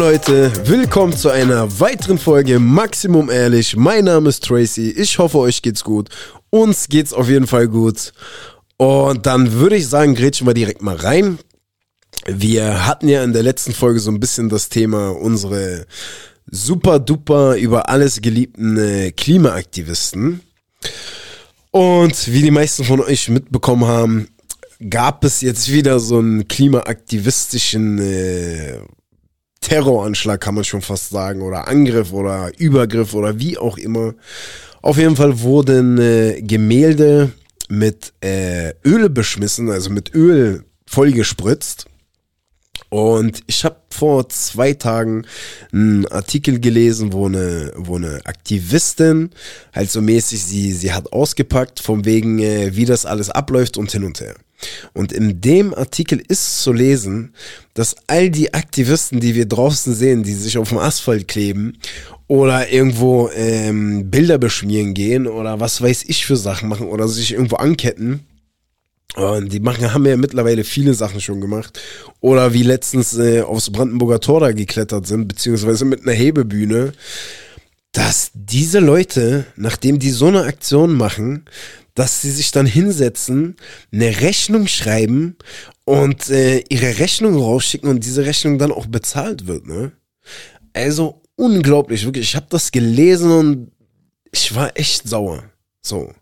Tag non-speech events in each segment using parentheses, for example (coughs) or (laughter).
Leute, willkommen zu einer weiteren Folge Maximum Ehrlich. Mein Name ist Tracy. Ich hoffe, euch geht's gut. Uns geht's auf jeden Fall gut. Und dann würde ich sagen, grätschen wir direkt mal rein. Wir hatten ja in der letzten Folge so ein bisschen das Thema unsere super duper über alles geliebten äh, Klimaaktivisten. Und wie die meisten von euch mitbekommen haben, gab es jetzt wieder so einen klimaaktivistischen äh, Terroranschlag, kann man schon fast sagen, oder Angriff oder Übergriff oder wie auch immer. Auf jeden Fall wurden äh, Gemälde mit äh, Öl beschmissen, also mit Öl vollgespritzt. Und ich habe vor zwei Tagen einen Artikel gelesen, wo eine, wo eine Aktivistin halt so mäßig sie, sie hat ausgepackt, von wegen, äh, wie das alles abläuft und hin und her. Und in dem Artikel ist zu lesen, dass all die Aktivisten, die wir draußen sehen, die sich auf dem Asphalt kleben oder irgendwo ähm, Bilder beschmieren gehen oder was weiß ich für Sachen machen oder sich irgendwo anketten, und die machen, haben ja mittlerweile viele Sachen schon gemacht. Oder wie letztens äh, aufs Brandenburger Tor da geklettert sind, beziehungsweise mit einer Hebebühne. Dass diese Leute, nachdem die so eine Aktion machen, dass sie sich dann hinsetzen, eine Rechnung schreiben und äh, ihre Rechnung rausschicken und diese Rechnung dann auch bezahlt wird, ne? Also unglaublich, wirklich. Ich habe das gelesen und ich war echt sauer. So.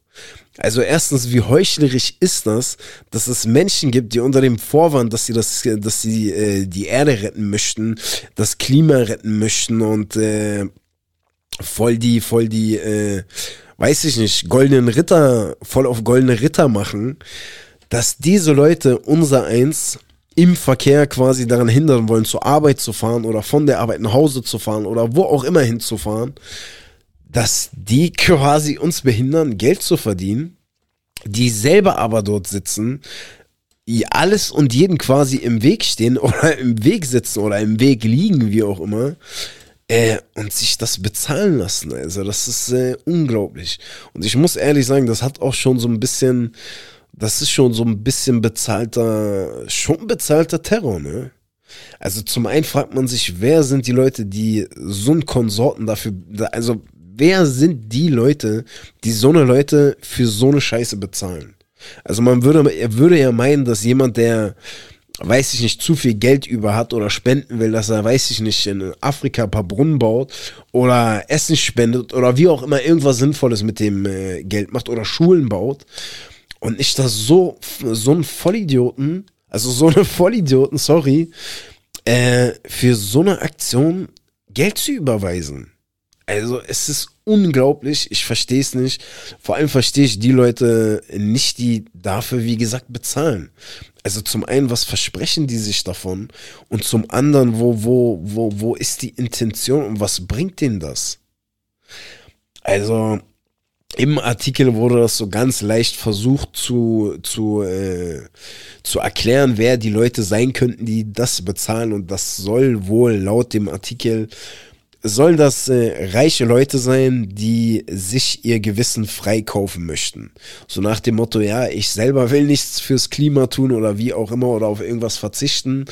Also erstens, wie heuchlerisch ist das, dass es Menschen gibt, die unter dem Vorwand, dass sie das, dass sie äh, die Erde retten möchten, das Klima retten möchten und äh, voll die, voll die äh, weiß ich nicht, goldenen Ritter, voll auf goldene Ritter machen, dass diese Leute unser Eins im Verkehr quasi daran hindern wollen, zur Arbeit zu fahren oder von der Arbeit nach Hause zu fahren oder wo auch immer hinzufahren, dass die quasi uns behindern, Geld zu verdienen, die selber aber dort sitzen, alles und jeden quasi im Weg stehen (laughs) oder im Weg sitzen oder im Weg liegen, wie auch immer, äh, und sich das bezahlen lassen. Also das ist äh, unglaublich. Und ich muss ehrlich sagen, das hat auch schon so ein bisschen, das ist schon so ein bisschen bezahlter, schon bezahlter Terror, ne? Also zum einen fragt man sich, wer sind die Leute, die so einen Konsorten dafür, also wer sind die Leute, die so eine Leute für so eine Scheiße bezahlen? Also man würde, er würde ja meinen, dass jemand, der weiß ich nicht, zu viel Geld über hat oder spenden will, dass er, weiß ich nicht, in Afrika ein paar Brunnen baut oder Essen spendet oder wie auch immer irgendwas Sinnvolles mit dem äh, Geld macht oder Schulen baut. Und nicht, dass so, so ein Vollidioten, also so eine Vollidioten, sorry, äh, für so eine Aktion Geld zu überweisen. Also es ist unglaublich, ich verstehe es nicht. Vor allem verstehe ich die Leute nicht, die dafür, wie gesagt, bezahlen. Also zum einen, was versprechen die sich davon? Und zum anderen, wo, wo, wo, wo ist die Intention und was bringt denen das? Also im Artikel wurde das so ganz leicht versucht zu, zu, äh, zu erklären, wer die Leute sein könnten, die das bezahlen. Und das soll wohl laut dem Artikel sollen das äh, reiche Leute sein, die sich ihr Gewissen freikaufen möchten. So nach dem Motto, ja, ich selber will nichts fürs Klima tun oder wie auch immer oder auf irgendwas verzichten.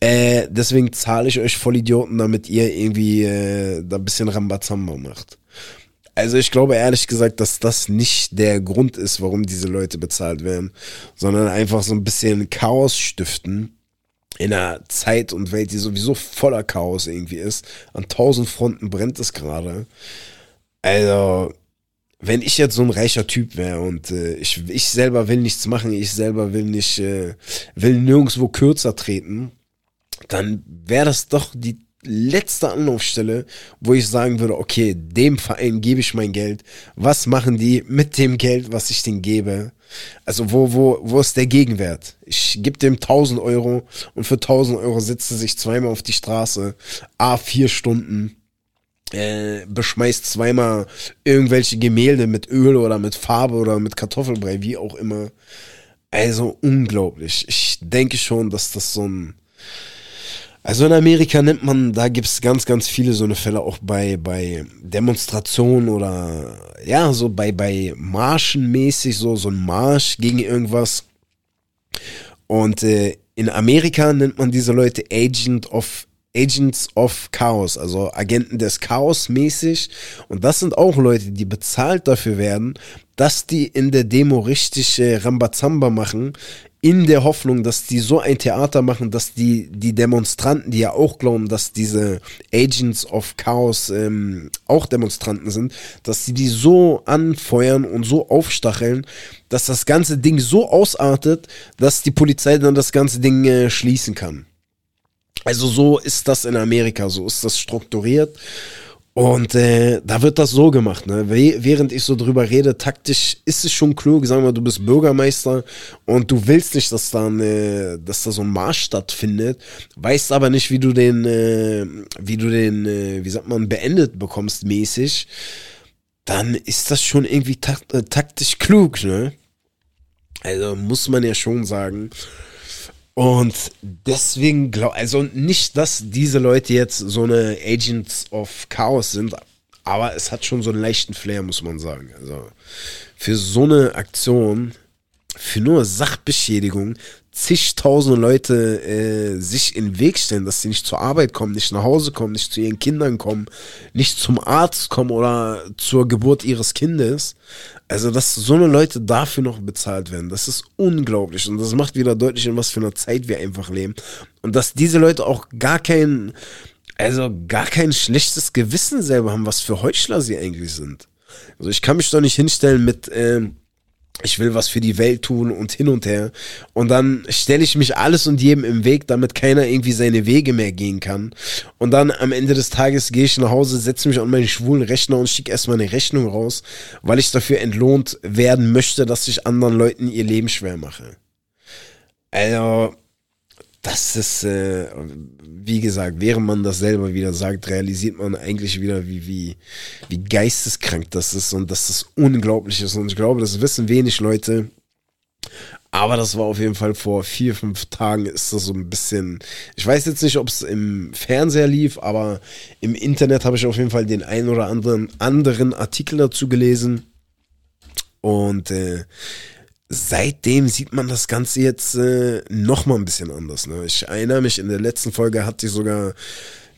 Äh, deswegen zahle ich euch Vollidioten, damit ihr irgendwie äh, da ein bisschen Rambazamba macht. Also ich glaube ehrlich gesagt, dass das nicht der Grund ist, warum diese Leute bezahlt werden, sondern einfach so ein bisschen Chaos stiften in einer Zeit und Welt, die sowieso voller Chaos irgendwie ist. An tausend Fronten brennt es gerade. Also, wenn ich jetzt so ein reicher Typ wäre und äh, ich, ich selber will nichts machen, ich selber will nicht, äh, will nirgendwo kürzer treten, dann wäre das doch die letzte Anlaufstelle, wo ich sagen würde, okay, dem Verein gebe ich mein Geld. Was machen die mit dem Geld, was ich denen gebe? Also wo, wo, wo ist der Gegenwert? Ich gebe dem 1000 Euro und für 1000 Euro sitzt sie sich zweimal auf die Straße, a vier Stunden, äh, beschmeißt zweimal irgendwelche Gemälde mit Öl oder mit Farbe oder mit Kartoffelbrei, wie auch immer. Also unglaublich. Ich denke schon, dass das so ein also in Amerika nennt man, da gibt's ganz, ganz viele so eine Fälle auch bei, bei Demonstrationen oder ja, so bei, bei Marschen mäßig, so, so ein Marsch gegen irgendwas. Und äh, in Amerika nennt man diese Leute Agent of Agents of Chaos, also Agenten des Chaos mäßig. Und das sind auch Leute, die bezahlt dafür werden, dass die in der Demo richtig äh, Rambazamba machen, in der Hoffnung, dass die so ein Theater machen, dass die, die Demonstranten, die ja auch glauben, dass diese Agents of Chaos ähm, auch Demonstranten sind, dass sie die so anfeuern und so aufstacheln, dass das ganze Ding so ausartet, dass die Polizei dann das ganze Ding äh, schließen kann. Also so ist das in Amerika, so ist das strukturiert. Und äh, da wird das so gemacht, ne? Während ich so drüber rede, taktisch ist es schon klug, sagen wir, du bist Bürgermeister und du willst nicht, dass da, äh, dass da so ein Marsch stattfindet, weißt aber nicht, wie du den, äh, wie du den, äh, wie sagt man, beendet bekommst mäßig, dann ist das schon irgendwie takt äh, taktisch klug, ne? Also muss man ja schon sagen. Und deswegen glaube also nicht, dass diese Leute jetzt so eine Agents of Chaos sind, aber es hat schon so einen leichten Flair, muss man sagen. Also für so eine Aktion, für nur Sachbeschädigung, zigtausende Leute äh, sich in den Weg stellen, dass sie nicht zur Arbeit kommen, nicht nach Hause kommen, nicht zu ihren Kindern kommen, nicht zum Arzt kommen oder zur Geburt ihres Kindes. Also, dass so eine Leute dafür noch bezahlt werden, das ist unglaublich. Und das macht wieder deutlich, in was für einer Zeit wir einfach leben. Und dass diese Leute auch gar kein, also gar kein schlechtes Gewissen selber haben, was für Heuchler sie eigentlich sind. Also ich kann mich doch nicht hinstellen mit, ähm, ich will was für die Welt tun und hin und her. Und dann stelle ich mich alles und jedem im Weg, damit keiner irgendwie seine Wege mehr gehen kann. Und dann am Ende des Tages gehe ich nach Hause, setze mich an meinen schwulen Rechner und schicke erstmal eine Rechnung raus, weil ich dafür entlohnt werden möchte, dass ich anderen Leuten ihr Leben schwer mache. Also, das ist, äh, wie gesagt, während man das selber wieder sagt, realisiert man eigentlich wieder, wie, wie, wie geisteskrank das ist und dass das unglaublich ist. Und ich glaube, das wissen wenig Leute. Aber das war auf jeden Fall vor vier, fünf Tagen ist das so ein bisschen. Ich weiß jetzt nicht, ob es im Fernseher lief, aber im Internet habe ich auf jeden Fall den einen oder anderen, anderen Artikel dazu gelesen. Und äh, seitdem sieht man das Ganze jetzt äh, noch mal ein bisschen anders. Ne? Ich erinnere mich, in der letzten Folge hat sie sogar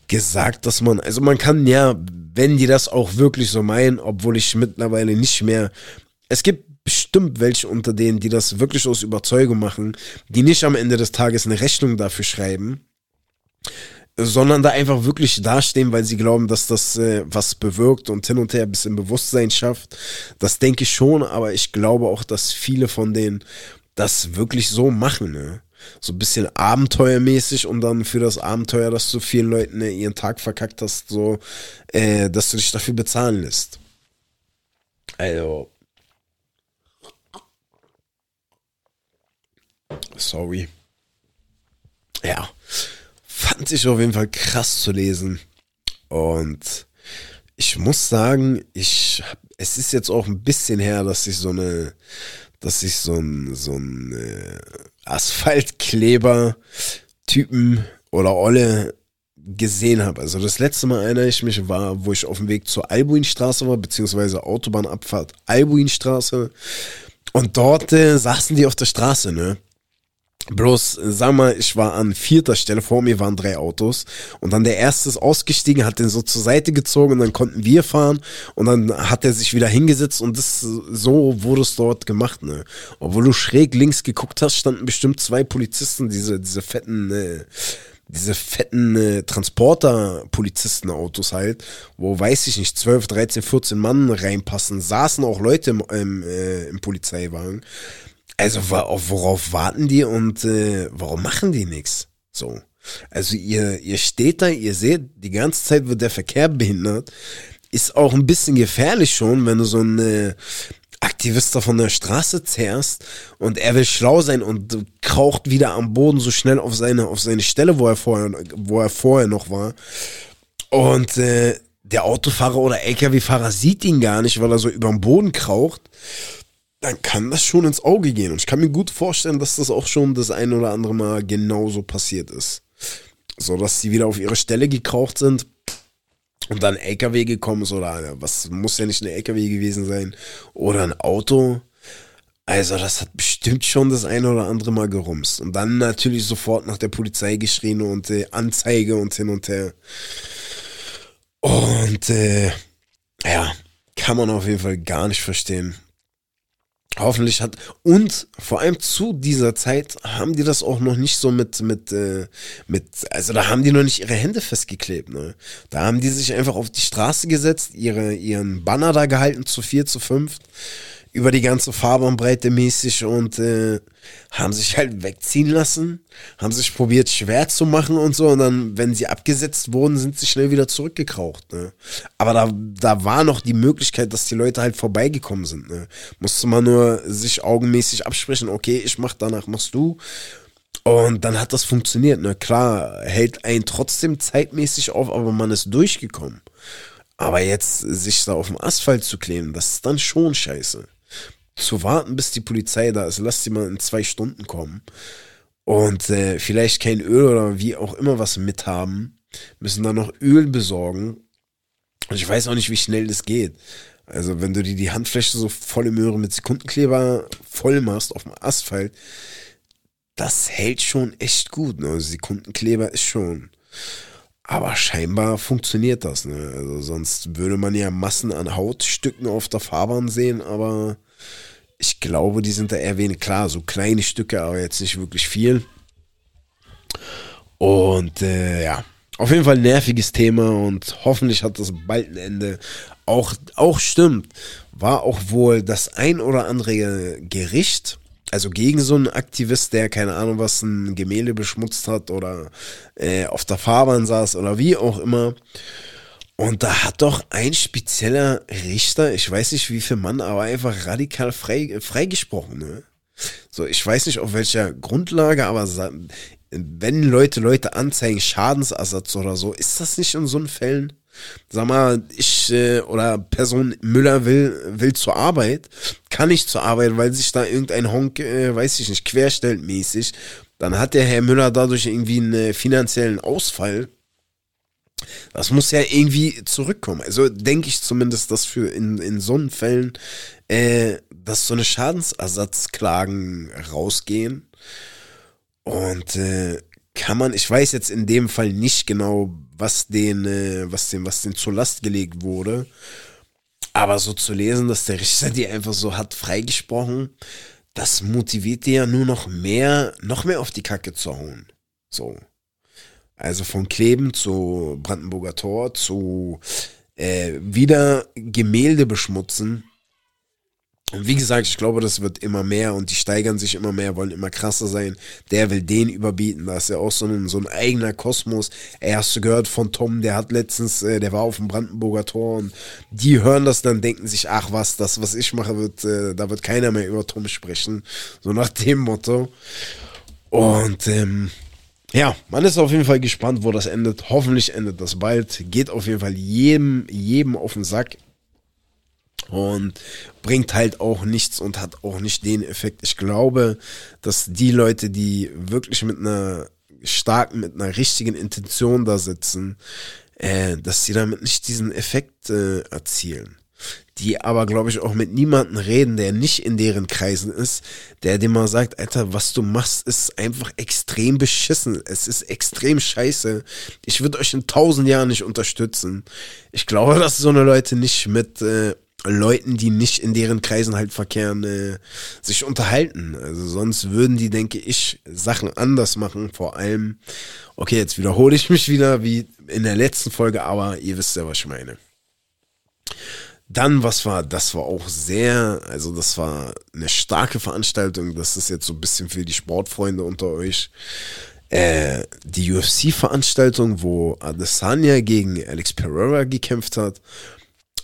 gesagt, dass man, also man kann ja, wenn die das auch wirklich so meinen, obwohl ich mittlerweile nicht mehr, es gibt bestimmt welche unter denen, die das wirklich aus Überzeugung machen, die nicht am Ende des Tages eine Rechnung dafür schreiben, sondern da einfach wirklich dastehen, weil sie glauben, dass das äh, was bewirkt und hin und her ein bisschen Bewusstsein schafft. Das denke ich schon, aber ich glaube auch, dass viele von denen das wirklich so machen, ne? So ein bisschen abenteuermäßig und dann für das Abenteuer, dass du vielen Leuten äh, ihren Tag verkackt hast, so, äh, dass du dich dafür bezahlen lässt. Also. Sorry. Ja fand ich auf jeden Fall krass zu lesen. Und ich muss sagen, ich es ist jetzt auch ein bisschen her, dass ich so eine, dass ich so ein, so ein äh, Asphaltkleber-Typen oder Olle gesehen habe. Also das letzte Mal erinnere ich mich war, wo ich auf dem Weg zur Albuinstraße war, beziehungsweise Autobahnabfahrt Albuinstraße. Und dort äh, saßen die auf der Straße, ne? Bloß, sag mal, ich war an vierter Stelle, vor mir waren drei Autos und dann der erste ist ausgestiegen, hat den so zur Seite gezogen und dann konnten wir fahren und dann hat er sich wieder hingesetzt und das, so wurde es dort gemacht, ne. Obwohl du schräg links geguckt hast, standen bestimmt zwei Polizisten, diese, diese fetten, äh, diese fetten äh, Transporter-Polizisten-Autos halt, wo, weiß ich nicht, 12, 13, 14 Mann reinpassen, saßen auch Leute im, im, äh, im Polizeiwagen. Also worauf warten die und äh, warum machen die nichts? So. Also ihr, ihr steht da, ihr seht, die ganze Zeit wird der Verkehr behindert. Ist auch ein bisschen gefährlich schon, wenn du so einen äh, Aktivist da von der Straße zerrst und er will schlau sein und kraucht wieder am Boden so schnell auf seine, auf seine Stelle, wo er vorher, wo er vorher noch war. Und äh, der Autofahrer oder LKW-Fahrer sieht ihn gar nicht, weil er so über den Boden kraucht dann kann das schon ins Auge gehen. Und ich kann mir gut vorstellen, dass das auch schon das ein oder andere Mal genauso passiert ist. So, dass sie wieder auf ihre Stelle gekraucht sind und dann LKW gekommen ist oder was muss ja nicht ein LKW gewesen sein oder ein Auto. Also, das hat bestimmt schon das eine oder andere Mal gerumst. Und dann natürlich sofort nach der Polizei geschrien und äh, Anzeige und hin und her. Und äh, ja, kann man auf jeden Fall gar nicht verstehen. Hoffentlich hat und vor allem zu dieser Zeit haben die das auch noch nicht so mit mit äh, mit also da haben die noch nicht ihre Hände festgeklebt ne? Da haben die sich einfach auf die Straße gesetzt ihre ihren Banner da gehalten zu vier zu fünf über die ganze Fahrbahnbreite mäßig und äh, haben sich halt wegziehen lassen, haben sich probiert schwer zu machen und so und dann, wenn sie abgesetzt wurden, sind sie schnell wieder zurückgekraucht. Ne? Aber da, da war noch die Möglichkeit, dass die Leute halt vorbeigekommen sind. Ne? Musste man nur sich augenmäßig absprechen, okay, ich mach, danach machst du. Und dann hat das funktioniert. Ne? Klar, hält einen trotzdem zeitmäßig auf, aber man ist durchgekommen. Aber jetzt sich da auf dem Asphalt zu kleben, das ist dann schon scheiße zu warten, bis die Polizei da ist. Lass sie mal in zwei Stunden kommen. Und äh, vielleicht kein Öl oder wie auch immer was mithaben. Müssen dann noch Öl besorgen. Und ich weiß auch nicht, wie schnell das geht. Also, wenn du dir die Handfläche so volle Möhre mit Sekundenkleber voll machst auf dem Asphalt, das hält schon echt gut. Ne? Also Sekundenkleber ist schon. Aber scheinbar funktioniert das. Ne? Also sonst würde man ja Massen an Hautstücken auf der Fahrbahn sehen, aber ich glaube, die sind da eher wenig. Klar, so kleine Stücke, aber jetzt nicht wirklich viel. Und äh, ja, auf jeden Fall ein nerviges Thema und hoffentlich hat das bald ein Ende. Auch, auch stimmt, war auch wohl das ein oder andere Gericht, also gegen so einen Aktivist, der keine Ahnung was, ein Gemälde beschmutzt hat oder äh, auf der Fahrbahn saß oder wie auch immer. Und da hat doch ein spezieller Richter, ich weiß nicht wie viel Mann, aber einfach radikal frei, freigesprochen. Ne? So, ich weiß nicht auf welcher Grundlage, aber wenn Leute Leute anzeigen, Schadensersatz oder so, ist das nicht in so einen Fällen? Sag mal, ich äh, oder Person Müller will, will zur Arbeit, kann nicht zur Arbeit, weil sich da irgendein Honk, äh, weiß ich nicht, querstellt mäßig. Dann hat der Herr Müller dadurch irgendwie einen finanziellen Ausfall das muss ja irgendwie zurückkommen. Also denke ich zumindest, dass für in, in so einen Fällen, äh, dass so eine Schadensersatzklagen rausgehen. Und äh, kann man, ich weiß jetzt in dem Fall nicht genau, was den, äh, was den, was den zur Last gelegt wurde. Aber so zu lesen, dass der Richter (laughs) die einfach so hat freigesprochen, das motiviert die ja nur noch mehr, noch mehr auf die Kacke zu hauen. So. Also von Kleben zu Brandenburger Tor zu äh, wieder Gemälde beschmutzen. Und wie gesagt, ich glaube, das wird immer mehr und die steigern sich immer mehr, wollen immer krasser sein. Der will den überbieten. Da ist ja auch so ein, so ein eigener Kosmos. Er hast du gehört von Tom, der hat letztens, äh, der war auf dem Brandenburger Tor und die hören das dann, denken sich, ach was, das, was ich mache, wird, äh, da wird keiner mehr über Tom sprechen. So nach dem Motto. Und ähm, ja, man ist auf jeden Fall gespannt, wo das endet. Hoffentlich endet das bald. Geht auf jeden Fall jedem, jedem auf den Sack. Und bringt halt auch nichts und hat auch nicht den Effekt. Ich glaube, dass die Leute, die wirklich mit einer starken, mit einer richtigen Intention da sitzen, äh, dass sie damit nicht diesen Effekt äh, erzielen die aber, glaube ich, auch mit niemandem reden, der nicht in deren Kreisen ist, der dir mal sagt, Alter, was du machst, ist einfach extrem beschissen. Es ist extrem scheiße. Ich würde euch in tausend Jahren nicht unterstützen. Ich glaube, (laughs) dass so eine Leute nicht mit äh, Leuten, die nicht in deren Kreisen halt verkehren, äh, sich unterhalten. Also sonst würden die, denke ich, Sachen anders machen. Vor allem, okay, jetzt wiederhole ich mich wieder wie in der letzten Folge, aber ihr wisst ja, was ich meine. Dann, was war, das war auch sehr, also das war eine starke Veranstaltung. Das ist jetzt so ein bisschen für die Sportfreunde unter euch. Äh, die UFC-Veranstaltung, wo Adesanya gegen Alex Pereira gekämpft hat.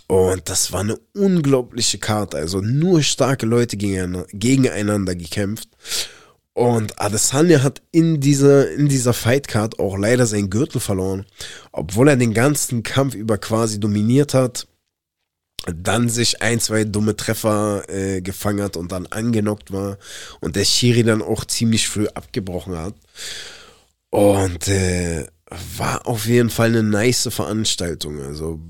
Und das war eine unglaubliche Karte. Also nur starke Leute gegeneinander gekämpft. Und Adesanya hat in dieser, in dieser Fightcard auch leider seinen Gürtel verloren. Obwohl er den ganzen Kampf über quasi dominiert hat dann sich ein, zwei dumme Treffer äh, gefangen hat und dann angenockt war und der Schiri dann auch ziemlich früh abgebrochen hat. Und äh, war auf jeden Fall eine nice Veranstaltung. Also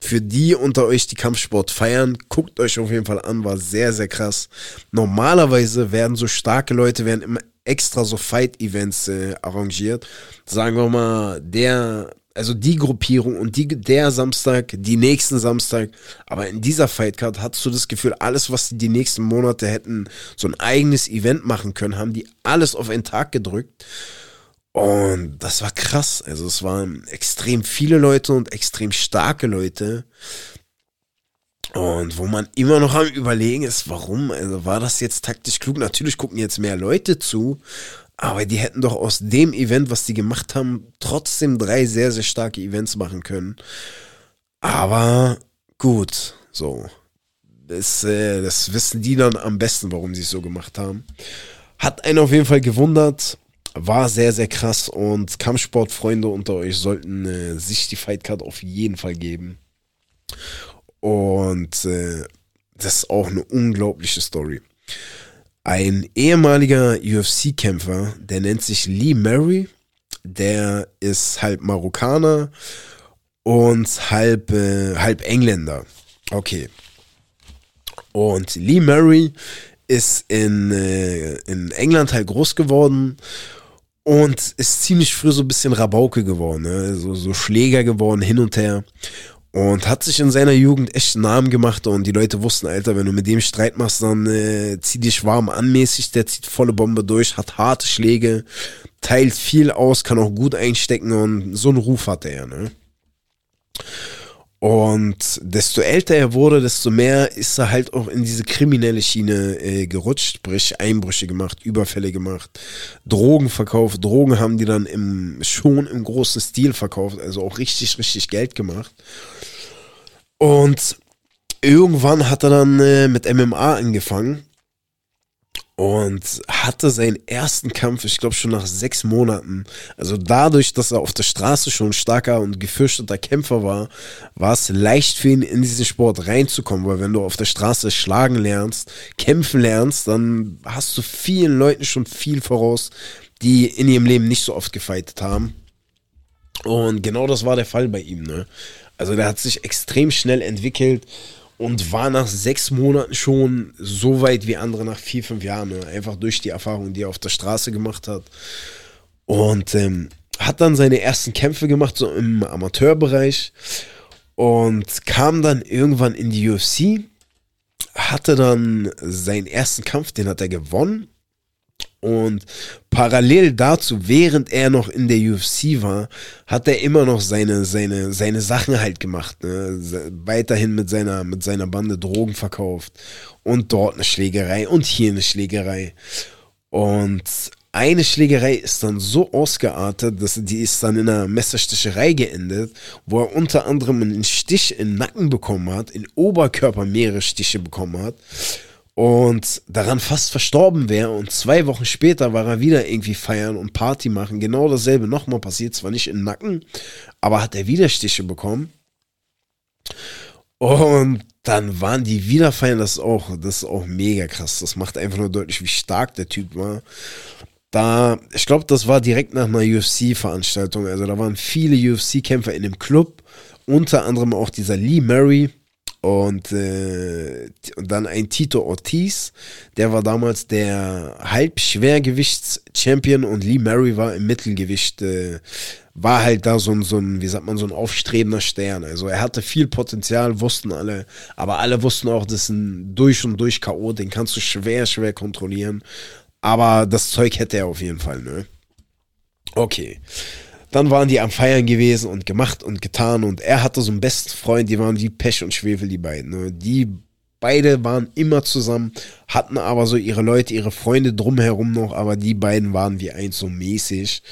für die unter euch, die Kampfsport feiern, guckt euch auf jeden Fall an, war sehr, sehr krass. Normalerweise werden so starke Leute, werden immer extra so Fight-Events äh, arrangiert. Sagen wir mal, der, also die Gruppierung und die, der Samstag, die nächsten Samstag. Aber in dieser Fightcard hattest du das Gefühl, alles, was die, die nächsten Monate hätten so ein eigenes Event machen können, haben die alles auf einen Tag gedrückt. Und das war krass. Also es waren extrem viele Leute und extrem starke Leute. Und wo man immer noch am überlegen ist, warum? Also war das jetzt taktisch klug? Natürlich gucken jetzt mehr Leute zu, aber die hätten doch aus dem Event, was die gemacht haben, trotzdem drei sehr, sehr starke Events machen können. Aber gut, so. Das, äh, das wissen die dann am besten, warum sie es so gemacht haben. Hat einen auf jeden Fall gewundert. War sehr, sehr krass und Kampfsportfreunde unter euch sollten äh, sich die Fightcard auf jeden Fall geben. Und äh, das ist auch eine unglaubliche Story. Ein ehemaliger UFC-Kämpfer, der nennt sich Lee Murray, der ist halb Marokkaner und halb, äh, halb Engländer. Okay. Und Lee Murray ist in, äh, in England halt groß geworden und ist ziemlich früh so ein bisschen Rabauke geworden, ne? so, so Schläger geworden, hin und her. Und hat sich in seiner Jugend echt einen Namen gemacht und die Leute wussten, Alter, wenn du mit dem Streit machst, dann äh, zieh dich warm anmäßig, der zieht volle Bombe durch, hat harte Schläge, teilt viel aus, kann auch gut einstecken und so einen Ruf hat er, ne? Und desto älter er wurde, desto mehr ist er halt auch in diese kriminelle Schiene äh, gerutscht, sprich Einbrüche gemacht, Überfälle gemacht, Drogen verkauft. Drogen haben die dann im, schon im großen Stil verkauft, also auch richtig, richtig Geld gemacht. Und irgendwann hat er dann äh, mit MMA angefangen und hatte seinen ersten Kampf, ich glaube schon nach sechs Monaten. Also dadurch, dass er auf der Straße schon starker und gefürchteter Kämpfer war, war es leicht für ihn in diesen Sport reinzukommen, weil wenn du auf der Straße schlagen lernst, kämpfen lernst, dann hast du vielen Leuten schon viel voraus, die in ihrem Leben nicht so oft gefeitet haben. Und genau das war der Fall bei ihm. Ne? Also der hat sich extrem schnell entwickelt und war nach sechs Monaten schon so weit wie andere nach vier, fünf Jahren. Ne? Einfach durch die Erfahrung, die er auf der Straße gemacht hat. Und ähm, hat dann seine ersten Kämpfe gemacht, so im Amateurbereich. Und kam dann irgendwann in die UFC. Hatte dann seinen ersten Kampf, den hat er gewonnen. Und parallel dazu, während er noch in der UFC war, hat er immer noch seine, seine, seine Sachen halt gemacht. Ne? Weiterhin mit seiner, mit seiner Bande Drogen verkauft. Und dort eine Schlägerei und hier eine Schlägerei. Und eine Schlägerei ist dann so ausgeartet, dass die ist dann in einer Messersticherei geendet, wo er unter anderem einen Stich im Nacken bekommen hat, in Oberkörper mehrere Stiche bekommen hat und daran fast verstorben wäre und zwei Wochen später war er wieder irgendwie feiern und Party machen. Genau dasselbe nochmal passiert, zwar nicht im Nacken, aber hat er wieder Stiche bekommen. Und dann waren die wieder feiern, das ist auch, das ist auch mega krass. Das macht einfach nur deutlich, wie stark der Typ war. Da, ich glaube, das war direkt nach einer UFC-Veranstaltung. Also da waren viele UFC-Kämpfer in dem Club, unter anderem auch dieser Lee Murray und, äh, und dann ein Tito Ortiz, der war damals der Halbschwergewichts-Champion und Lee Murray war im Mittelgewicht, äh, war halt da so ein, so ein, wie sagt man, so ein aufstrebender Stern. Also er hatte viel Potenzial, wussten alle, aber alle wussten auch, das ist ein durch und durch K.O., den kannst du schwer, schwer kontrollieren. Aber das Zeug hätte er auf jeden Fall, ne? Okay. Dann waren die am Feiern gewesen und gemacht und getan und er hatte so einen besten Freund, die waren wie Pech und Schwefel, die beiden. Ne? Die beide waren immer zusammen, hatten aber so ihre Leute, ihre Freunde drumherum noch, aber die beiden waren wie eins so mäßig.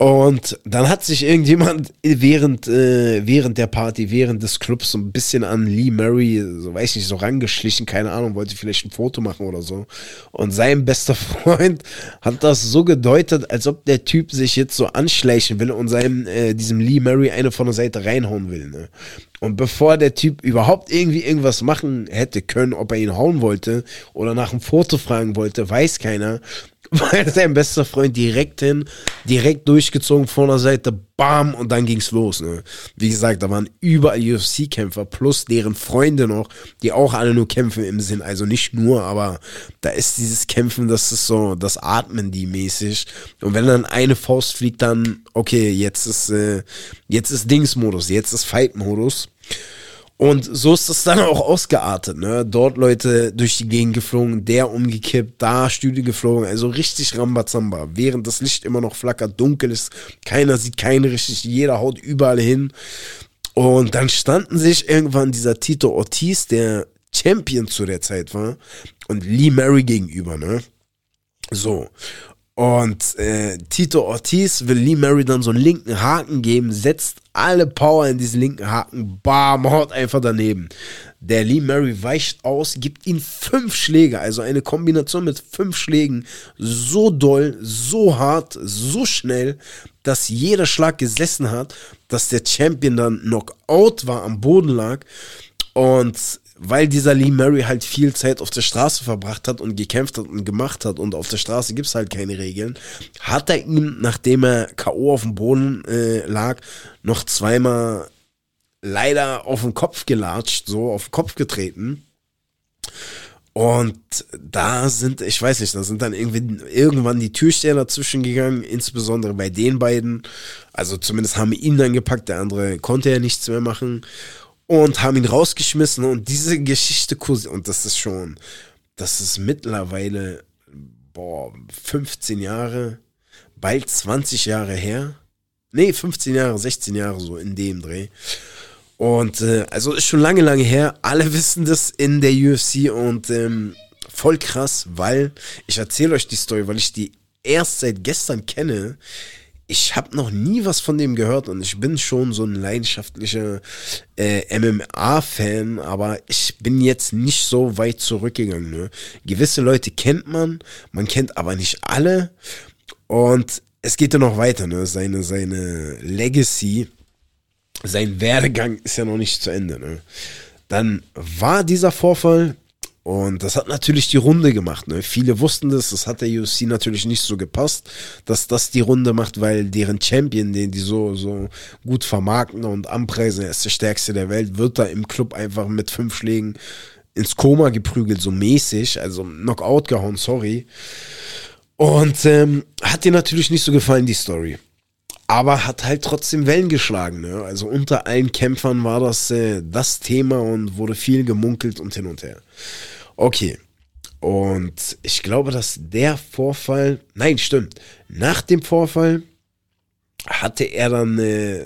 Und dann hat sich irgendjemand während, äh, während der Party, während des Clubs so ein bisschen an Lee Murray, so weiß nicht, so rangeschlichen, keine Ahnung, wollte vielleicht ein Foto machen oder so. Und sein bester (laughs) Freund hat das so gedeutet, als ob der Typ sich jetzt so anschleichen will und seinem, äh, diesem Lee Murray eine von der Seite reinhauen will. Ne? Und bevor der Typ überhaupt irgendwie irgendwas machen hätte können, ob er ihn hauen wollte oder nach einem Foto fragen wollte, weiß keiner. (laughs) weil sein bester Freund direkt hin, direkt durchgezogen von der Seite, bam, und dann ging's los. Ne? Wie gesagt, da waren überall UFC-Kämpfer plus deren Freunde noch, die auch alle nur kämpfen im Sinn, also nicht nur, aber da ist dieses Kämpfen, das ist so, das atmen die mäßig. Und wenn dann eine Faust fliegt, dann, okay, jetzt ist, äh, jetzt ist Dingsmodus, jetzt ist Fight-Modus. Und so ist das dann auch ausgeartet, ne? Dort Leute durch die Gegend geflogen, der umgekippt, da Stühle geflogen, also richtig Rambazamba. Während das Licht immer noch flackert, dunkel ist, keiner sieht keinen richtig, jeder haut überall hin. Und dann standen sich irgendwann dieser Tito Ortiz, der Champion zu der Zeit war, und Lee Mary gegenüber, ne? So. Und äh, Tito Ortiz will Lee Mary dann so einen linken Haken geben, setzt alle Power in diesen linken Haken, bam, haut einfach daneben. Der Lee Mary weicht aus, gibt ihm fünf Schläge, also eine Kombination mit fünf Schlägen, so doll, so hart, so schnell, dass jeder Schlag gesessen hat, dass der Champion dann Knockout war, am Boden lag. Und weil dieser Lee Murray halt viel Zeit auf der Straße verbracht hat und gekämpft hat und gemacht hat und auf der Straße gibt es halt keine Regeln, hat er ihm, nachdem er K.O. auf dem Boden äh, lag, noch zweimal leider auf den Kopf gelatscht, so auf den Kopf getreten. Und da sind, ich weiß nicht, da sind dann irgendwie irgendwann die Türsteher dazwischen gegangen, insbesondere bei den beiden. Also zumindest haben ihn dann gepackt, der andere konnte ja nichts mehr machen und haben ihn rausgeschmissen und diese Geschichte und das ist schon, das ist mittlerweile, boah, 15 Jahre, bald 20 Jahre her. Nee, 15 Jahre, 16 Jahre so in dem Dreh. Und äh, also ist schon lange, lange her. Alle (laughs) wissen das in der UFC und ähm, voll krass, weil ich erzähle euch die Story, weil ich die erst seit gestern kenne ich habe noch nie was von dem gehört und ich bin schon so ein leidenschaftlicher äh, MMA-Fan, aber ich bin jetzt nicht so weit zurückgegangen. Ne? Gewisse Leute kennt man, man kennt aber nicht alle und es geht ja noch weiter. Ne? Seine, seine Legacy, sein Werdegang ist ja noch nicht zu Ende. Ne? Dann war dieser Vorfall und das hat natürlich die Runde gemacht. Ne? Viele wussten das, das hat der UFC natürlich nicht so gepasst, dass das die Runde macht, weil deren Champion, den die so, so gut vermarkten und anpreisen, er ist der stärkste der Welt, wird da im Club einfach mit fünf Schlägen ins Koma geprügelt, so mäßig, also Knockout gehauen, sorry. Und ähm, hat dir natürlich nicht so gefallen, die Story. Aber hat halt trotzdem Wellen geschlagen. Ne? Also unter allen Kämpfern war das äh, das Thema und wurde viel gemunkelt und hin und her. Okay. Und ich glaube, dass der Vorfall, nein, stimmt. Nach dem Vorfall hatte er dann, äh,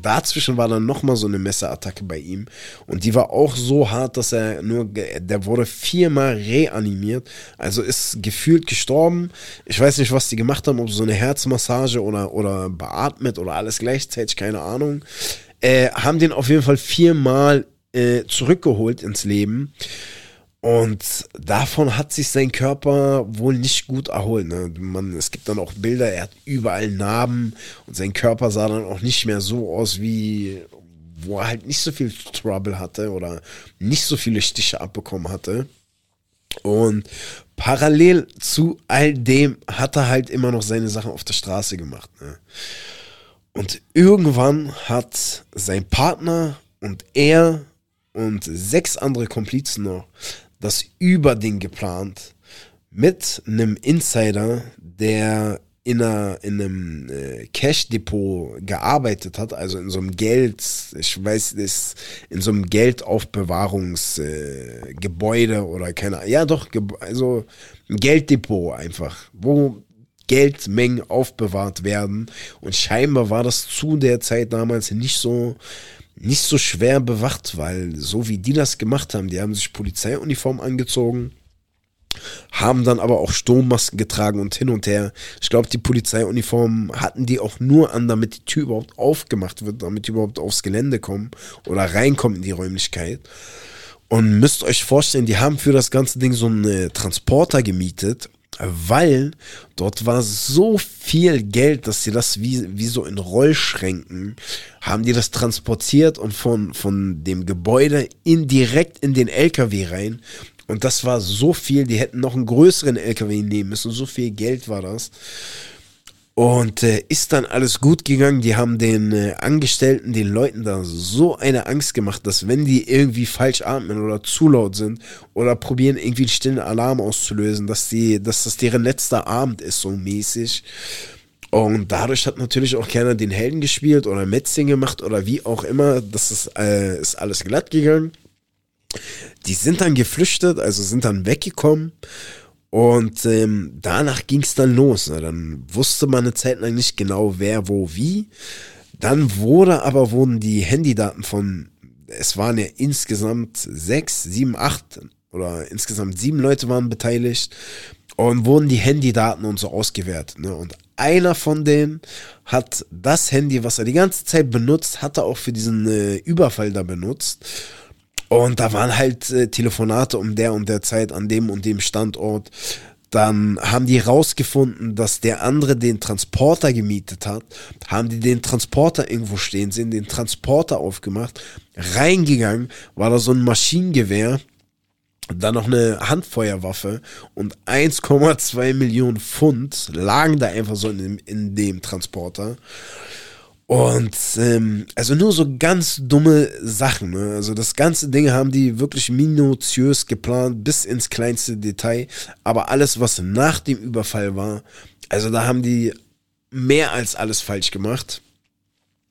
dazwischen war dann nochmal so eine Messerattacke bei ihm. Und die war auch so hart, dass er nur, der wurde viermal reanimiert. Also ist gefühlt gestorben. Ich weiß nicht, was die gemacht haben, ob so eine Herzmassage oder, oder beatmet oder alles gleichzeitig, keine Ahnung. Äh, haben den auf jeden Fall viermal äh, zurückgeholt ins Leben. Und davon hat sich sein Körper wohl nicht gut erholt. Ne? Man, es gibt dann auch Bilder, er hat überall Narben und sein Körper sah dann auch nicht mehr so aus wie, wo er halt nicht so viel Trouble hatte oder nicht so viele Stiche abbekommen hatte. Und parallel zu all dem hat er halt immer noch seine Sachen auf der Straße gemacht. Ne? Und irgendwann hat sein Partner und er und sechs andere Komplizen noch das Überding geplant mit einem Insider, der in, einer, in einem äh, Cash-Depot gearbeitet hat, also in so einem Geld, ich weiß nicht, in so einem Geldaufbewahrungsgebäude äh, oder keine ja doch, also ein Gelddepot einfach, wo Geldmengen aufbewahrt werden. Und scheinbar war das zu der Zeit damals nicht so nicht so schwer bewacht, weil so wie die das gemacht haben, die haben sich Polizeiuniform angezogen, haben dann aber auch Sturmmasken getragen und hin und her. Ich glaube, die Polizeiuniformen hatten die auch nur an, damit die Tür überhaupt aufgemacht wird, damit die überhaupt aufs Gelände kommen oder reinkommen in die Räumlichkeit. Und müsst euch vorstellen, die haben für das ganze Ding so einen Transporter gemietet weil dort war so viel Geld, dass sie das wie, wie so in Rollschränken haben die das transportiert und von, von dem Gebäude in, direkt in den LKW rein. Und das war so viel, die hätten noch einen größeren LKW nehmen müssen. So viel Geld war das. Und äh, ist dann alles gut gegangen. Die haben den äh, Angestellten, den Leuten da so eine Angst gemacht, dass wenn die irgendwie falsch atmen oder zu laut sind oder probieren irgendwie einen stillen Alarm auszulösen, dass die, dass das deren letzter Abend ist, so mäßig. Und dadurch hat natürlich auch keiner den Helden gespielt oder Metzing gemacht oder wie auch immer. Das ist, äh, ist alles glatt gegangen. Die sind dann geflüchtet, also sind dann weggekommen. Und ähm, danach ging es dann los. Ne? Dann wusste man eine Zeit lang nicht genau, wer, wo, wie. Dann wurde aber, wurden die Handydaten von, es waren ja insgesamt sechs, sieben, acht oder insgesamt sieben Leute waren beteiligt und wurden die Handydaten und so ausgewertet. Ne? Und einer von denen hat das Handy, was er die ganze Zeit benutzt, hat er auch für diesen äh, Überfall da benutzt. Und da waren halt äh, Telefonate um der und der Zeit an dem und dem Standort. Dann haben die rausgefunden, dass der andere den Transporter gemietet hat. Haben die den Transporter irgendwo stehen sehen, den Transporter aufgemacht, reingegangen, war da so ein Maschinengewehr, dann noch eine Handfeuerwaffe und 1,2 Millionen Pfund lagen da einfach so in dem, in dem Transporter. Und ähm, also nur so ganz dumme Sachen. Ne? Also das ganze Ding haben die wirklich minutiös geplant, bis ins kleinste Detail. Aber alles, was nach dem Überfall war, also da haben die mehr als alles falsch gemacht.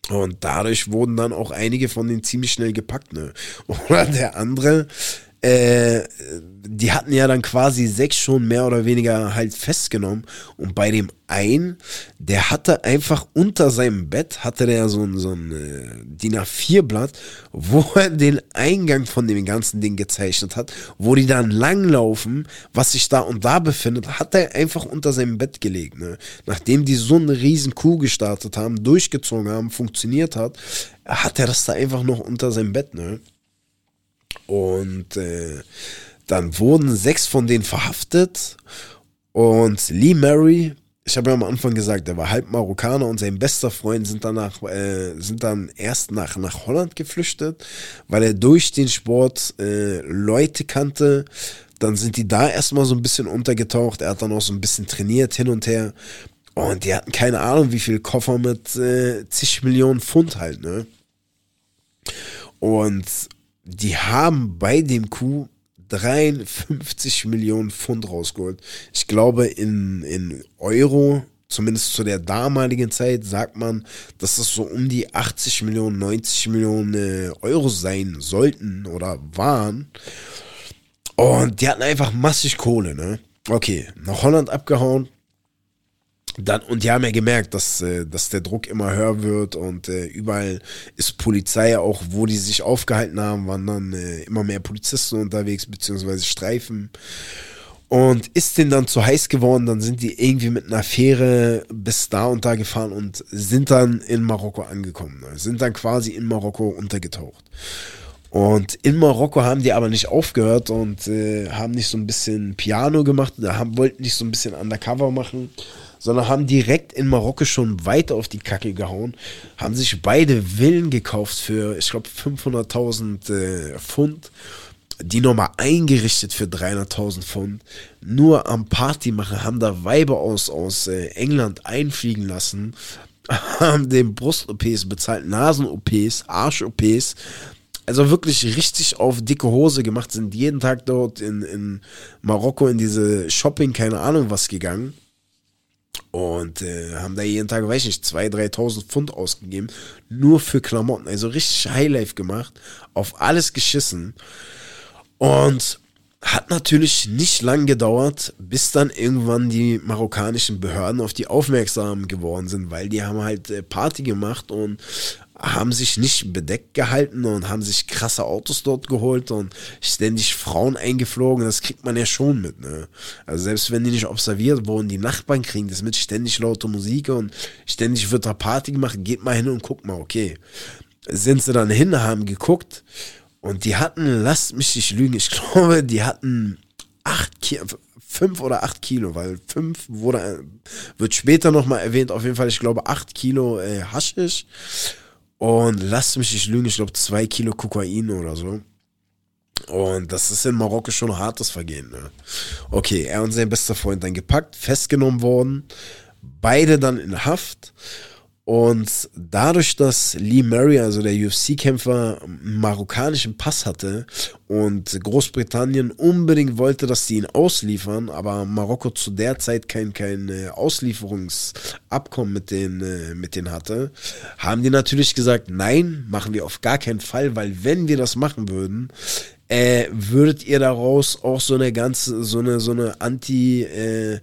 Und dadurch wurden dann auch einige von denen ziemlich schnell gepackt. Ne? (laughs) Oder der andere, äh, die hatten ja dann quasi sechs schon mehr oder weniger halt festgenommen. Und bei dem einen, der hatte einfach unter seinem Bett, hatte der so ein, so ein äh, DIN A4-Blatt, wo (laughs) er den Eingang von dem ganzen Ding gezeichnet hat, wo die dann langlaufen, was sich da und da befindet, hat er einfach unter seinem Bett gelegt. Ne? Nachdem die so eine riesen Kuh gestartet haben, durchgezogen haben, funktioniert hat, hat er das da einfach noch unter seinem Bett. Ne? Und äh, dann wurden sechs von denen verhaftet. Und Lee Mary, ich habe ja am Anfang gesagt, er war halb Marokkaner und sein bester Freund sind danach, äh, sind dann erst nach, nach Holland geflüchtet, weil er durch den Sport äh, Leute kannte. Dann sind die da erstmal so ein bisschen untergetaucht. Er hat dann auch so ein bisschen trainiert hin und her. Und die hatten keine Ahnung, wie viel Koffer mit äh, zig Millionen Pfund halt, ne? Und die haben bei dem Coup 53 Millionen Pfund rausgeholt. Ich glaube, in, in Euro, zumindest zu der damaligen Zeit, sagt man, dass das so um die 80 Millionen, 90 Millionen äh, Euro sein sollten oder waren. Und die hatten einfach massig Kohle, ne? Okay, nach Holland abgehauen, dann, und die haben ja gemerkt, dass, äh, dass der Druck immer höher wird und äh, überall ist Polizei, auch wo die sich aufgehalten haben, waren dann äh, immer mehr Polizisten unterwegs, beziehungsweise Streifen. Und ist denen dann zu heiß geworden, dann sind die irgendwie mit einer Fähre bis da und da gefahren und sind dann in Marokko angekommen. Ne? Sind dann quasi in Marokko untergetaucht. Und in Marokko haben die aber nicht aufgehört und äh, haben nicht so ein bisschen Piano gemacht, haben, wollten nicht so ein bisschen Undercover machen, sondern haben direkt in Marokko schon weiter auf die Kacke gehauen, haben sich beide Villen gekauft für, ich glaube, 500.000 äh, Pfund, die nochmal eingerichtet für 300.000 Pfund, nur am Party machen, haben da Weiber aus, aus äh, England einfliegen lassen, (laughs) haben den Brust-OPs bezahlt, Nasen-OPs, Arsch-OPs, also wirklich richtig auf dicke Hose gemacht, sind jeden Tag dort in, in Marokko in diese Shopping, keine Ahnung was gegangen. Und äh, haben da jeden Tag, weiß ich nicht, 2.000, 3.000 Pfund ausgegeben. Nur für Klamotten. Also richtig Highlife gemacht. Auf alles geschissen. Und hat natürlich nicht lang gedauert, bis dann irgendwann die marokkanischen Behörden auf die aufmerksam geworden sind, weil die haben halt äh, Party gemacht und haben sich nicht bedeckt gehalten und haben sich krasse Autos dort geholt und ständig Frauen eingeflogen. Das kriegt man ja schon mit. Ne? Also selbst wenn die nicht observiert wurden, die Nachbarn kriegen das mit ständig laute Musik und ständig wird da Party gemacht. Geht mal hin und guckt mal, okay. Sind sie dann hin, haben geguckt und die hatten, lasst mich nicht lügen, ich (laughs) glaube, die hatten acht Kilo, fünf oder acht Kilo, weil fünf wurde, wird später nochmal erwähnt, auf jeden Fall, ich glaube, acht Kilo äh, Haschisch und lasst mich nicht lügen, ich glaube zwei Kilo Kokain oder so. Und das ist in Marokko schon ein hartes Vergehen. Ne? Okay, er und sein bester Freund dann gepackt, festgenommen worden, beide dann in Haft. Und dadurch, dass Lee Murray, also der UFC-Kämpfer, einen marokkanischen Pass hatte und Großbritannien unbedingt wollte, dass sie ihn ausliefern, aber Marokko zu der Zeit kein, kein äh, Auslieferungsabkommen mit denen, äh, mit denen hatte, haben die natürlich gesagt, nein, machen wir auf gar keinen Fall, weil wenn wir das machen würden, äh, würdet ihr daraus auch so eine ganze, so eine, so eine Anti, äh,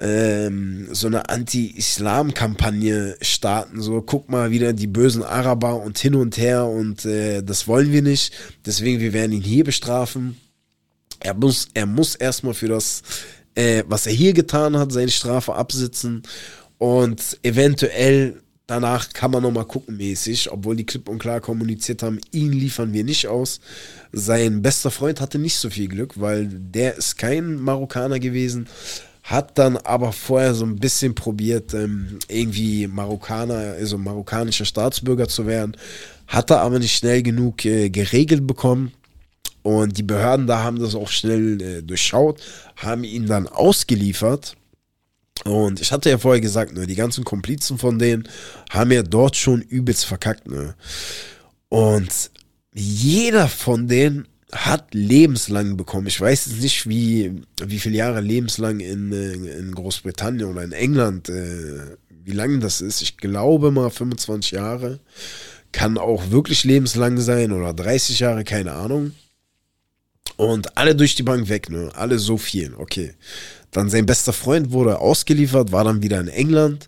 ähm, so eine Anti-Islam-Kampagne starten. So, guck mal wieder die bösen Araber und hin und her und äh, das wollen wir nicht. Deswegen, wir werden ihn hier bestrafen. Er muss, er muss erstmal für das, äh, was er hier getan hat, seine Strafe absitzen und eventuell danach kann man nochmal gucken mäßig, obwohl die klipp und klar kommuniziert haben, ihn liefern wir nicht aus. Sein bester Freund hatte nicht so viel Glück, weil der ist kein Marokkaner gewesen, hat dann aber vorher so ein bisschen probiert, ähm, irgendwie Marokkaner, also marokkanischer Staatsbürger zu werden, hatte aber nicht schnell genug äh, geregelt bekommen. Und die Behörden da haben das auch schnell äh, durchschaut, haben ihn dann ausgeliefert. Und ich hatte ja vorher gesagt, ne, die ganzen Komplizen von denen haben ja dort schon übelst verkackt. Ne? Und jeder von denen hat lebenslang bekommen. Ich weiß jetzt nicht, wie, wie viele Jahre lebenslang in, äh, in Großbritannien oder in England, äh, wie lange das ist. Ich glaube mal 25 Jahre. Kann auch wirklich lebenslang sein oder 30 Jahre, keine Ahnung. Und alle durch die Bank weg, ne? Alle so viel, okay. Dann sein bester Freund wurde ausgeliefert, war dann wieder in England.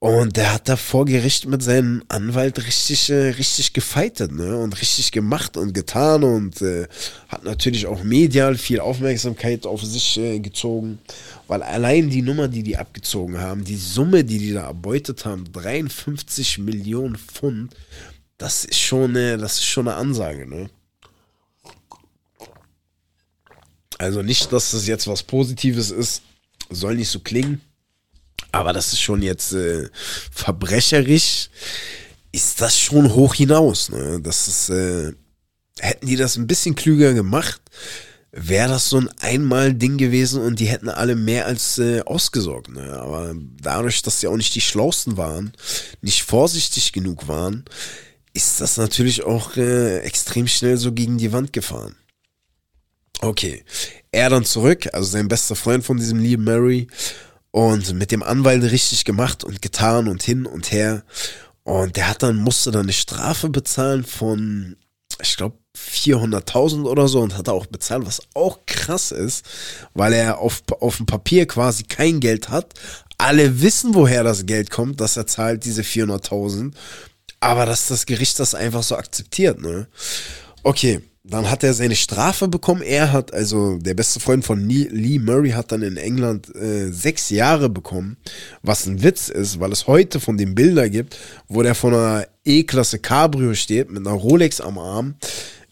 Und der hat da vor Gericht mit seinem Anwalt richtig, äh, richtig gefeitet, ne? Und richtig gemacht und getan und äh, hat natürlich auch medial viel Aufmerksamkeit auf sich äh, gezogen. Weil allein die Nummer, die die abgezogen haben, die Summe, die die da erbeutet haben, 53 Millionen Pfund, das ist schon, äh, das ist schon eine Ansage, ne? Also nicht, dass das jetzt was Positives ist, soll nicht so klingen. Aber das ist schon jetzt äh, verbrecherisch, ist das schon hoch hinaus. Ne? Das ist, äh, hätten die das ein bisschen klüger gemacht, wäre das so ein Einmal-Ding gewesen und die hätten alle mehr als äh, ausgesorgt. Ne? Aber dadurch, dass sie auch nicht die Schlausten waren, nicht vorsichtig genug waren, ist das natürlich auch äh, extrem schnell so gegen die Wand gefahren. Okay, er dann zurück, also sein bester Freund von diesem lieben Mary, und mit dem Anwalt richtig gemacht und getan und hin und her. Und der hat dann, musste dann eine Strafe bezahlen von, ich glaube, 400.000 oder so und hat er auch bezahlt, was auch krass ist, weil er auf, auf dem Papier quasi kein Geld hat. Alle wissen, woher das Geld kommt, dass er zahlt diese 400.000, aber dass das Gericht das einfach so akzeptiert, ne? Okay, dann hat er seine Strafe bekommen. Er hat, also der beste Freund von Lee Murray hat dann in England äh, sechs Jahre bekommen, was ein Witz ist, weil es heute von den Bilder gibt, wo der von einer E-Klasse Cabrio steht mit einer Rolex am Arm.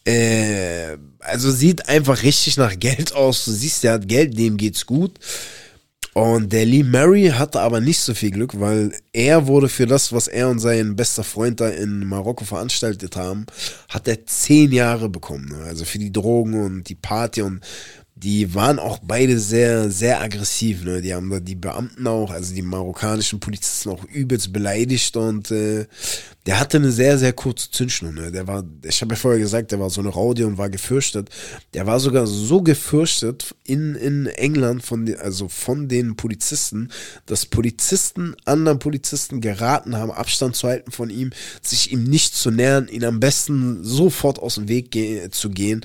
Äh, also sieht einfach richtig nach Geld aus. Du siehst, der hat Geld, dem geht's gut. Und der Lee Murray hatte aber nicht so viel Glück, weil er wurde für das, was er und sein bester Freund da in Marokko veranstaltet haben, hat er zehn Jahre bekommen. Also für die Drogen und die Party und die waren auch beide sehr, sehr aggressiv. Ne? Die haben da die Beamten auch, also die marokkanischen Polizisten auch übelst beleidigt und äh, der hatte eine sehr, sehr kurze Zündschnur. Ne? Der war, ich habe ja vorher gesagt, der war so eine Raudi und war gefürchtet. Der war sogar so gefürchtet in, in England von, also von den Polizisten, dass Polizisten anderen Polizisten geraten haben, Abstand zu halten von ihm, sich ihm nicht zu nähern, ihn am besten sofort aus dem Weg ge zu gehen,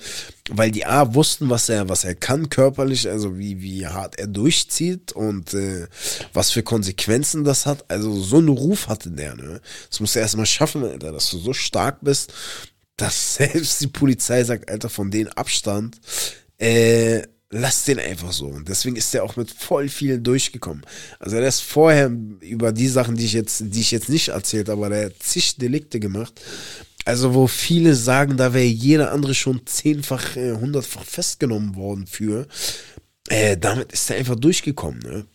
weil die A wussten, was er, was er kann körperlich, also wie, wie hart er durchzieht und äh, was für Konsequenzen das hat. Also so einen Ruf hatte der. Ne? Das muss er erstmal schaffen, Alter, dass du so stark bist, dass (laughs) selbst die Polizei sagt, Alter, von denen Abstand, äh, lass den einfach so. Und deswegen ist der auch mit voll vielen durchgekommen. Also er ist vorher über die Sachen, die ich jetzt, die ich jetzt nicht erzählt aber der hat zig Delikte gemacht. Also wo viele sagen, da wäre jeder andere schon zehnfach, äh, hundertfach festgenommen worden für. Äh, damit ist er einfach durchgekommen. Ne?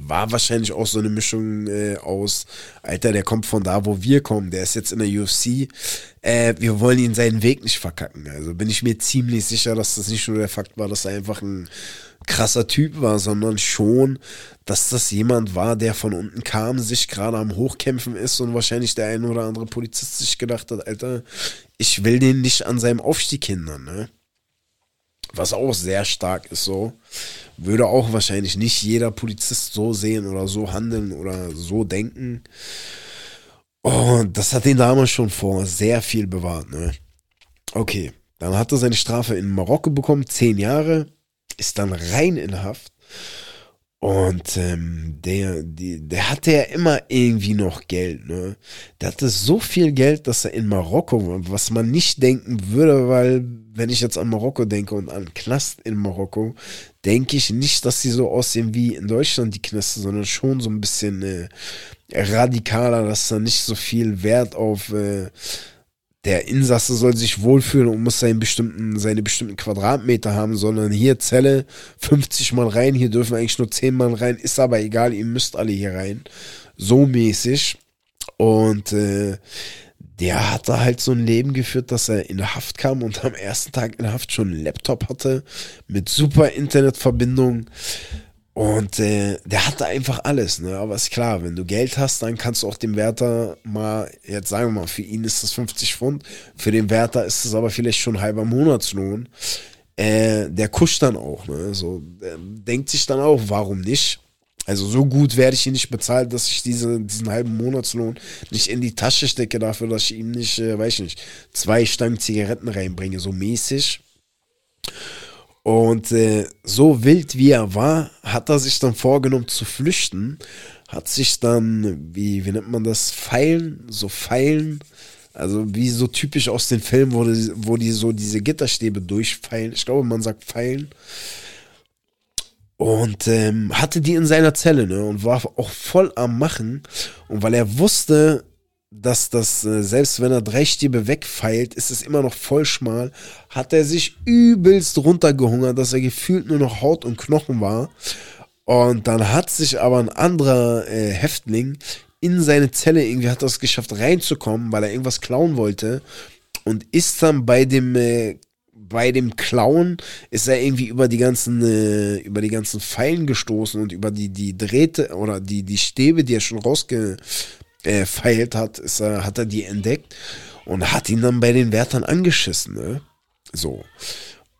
War wahrscheinlich auch so eine Mischung äh, aus, Alter, der kommt von da, wo wir kommen, der ist jetzt in der UFC. Äh, wir wollen ihn seinen Weg nicht verkacken. Also bin ich mir ziemlich sicher, dass das nicht nur der Fakt war, dass er einfach ein krasser Typ war, sondern schon, dass das jemand war, der von unten kam, sich gerade am Hochkämpfen ist und wahrscheinlich der ein oder andere Polizist sich gedacht hat, Alter, ich will den nicht an seinem Aufstieg hindern, ne? Was auch sehr stark ist so. Würde auch wahrscheinlich nicht jeder Polizist so sehen oder so handeln oder so denken. Und das hat ihn damals schon vor sehr viel bewahrt, ne? Okay, dann hat er seine Strafe in Marokko bekommen, zehn Jahre, ist dann rein in Haft und ähm, der, die, der hatte ja immer irgendwie noch Geld, ne? Der hatte so viel Geld, dass er in Marokko, was man nicht denken würde, weil wenn ich jetzt an Marokko denke und an Knast in Marokko, denke ich nicht, dass die so aussehen wie in Deutschland die Knäste, sondern schon so ein bisschen äh, radikaler, dass da nicht so viel Wert auf äh, der Insasse soll sich wohlfühlen und muss seinen bestimmten, seine bestimmten Quadratmeter haben, sondern hier Zelle 50 Mann rein, hier dürfen eigentlich nur 10 Mann rein, ist aber egal, ihr müsst alle hier rein. So mäßig. Und äh, der hatte halt so ein Leben geführt, dass er in Haft kam und am ersten Tag in Haft schon einen Laptop hatte mit super Internetverbindung. Und äh, der hatte einfach alles, ne? Aber ist klar, wenn du Geld hast, dann kannst du auch dem Wärter mal, jetzt sagen wir mal, für ihn ist das 50 Pfund, für den Wärter ist es aber vielleicht schon halber Monatslohn. Äh, der kuscht dann auch, ne? So, denkt sich dann auch, warum nicht? Also so gut werde ich ihn nicht bezahlt, dass ich diese, diesen halben Monatslohn nicht in die Tasche stecke dafür, dass ich ihm nicht, äh, weiß ich nicht, zwei Stangen Zigaretten reinbringe, so mäßig. Und äh, so wild wie er war, hat er sich dann vorgenommen zu flüchten, hat sich dann, wie, wie nennt man das, Pfeilen, so Pfeilen, also wie so typisch aus den Filmen, wo die, wo die so diese Gitterstäbe durchfeilen. Ich glaube, man sagt Pfeilen. Und ähm, hatte die in seiner Zelle, ne? Und war auch voll am Machen. Und weil er wusste, dass das, äh, selbst wenn er drei Stäbe wegfeilt, ist es immer noch voll schmal, hat er sich übelst runtergehungert, dass er gefühlt nur noch Haut und Knochen war. Und dann hat sich aber ein anderer äh, Häftling in seine Zelle irgendwie hat das geschafft reinzukommen, weil er irgendwas klauen wollte und ist dann bei dem äh, bei dem Klauen ist er irgendwie über die ganzen äh, über die ganzen Pfeilen gestoßen und über die die Drähte oder die die Stäbe, die er schon rausge äh, feilt hat, ist, äh, hat er die entdeckt und hat ihn dann bei den Wärtern angeschissen, ne? So.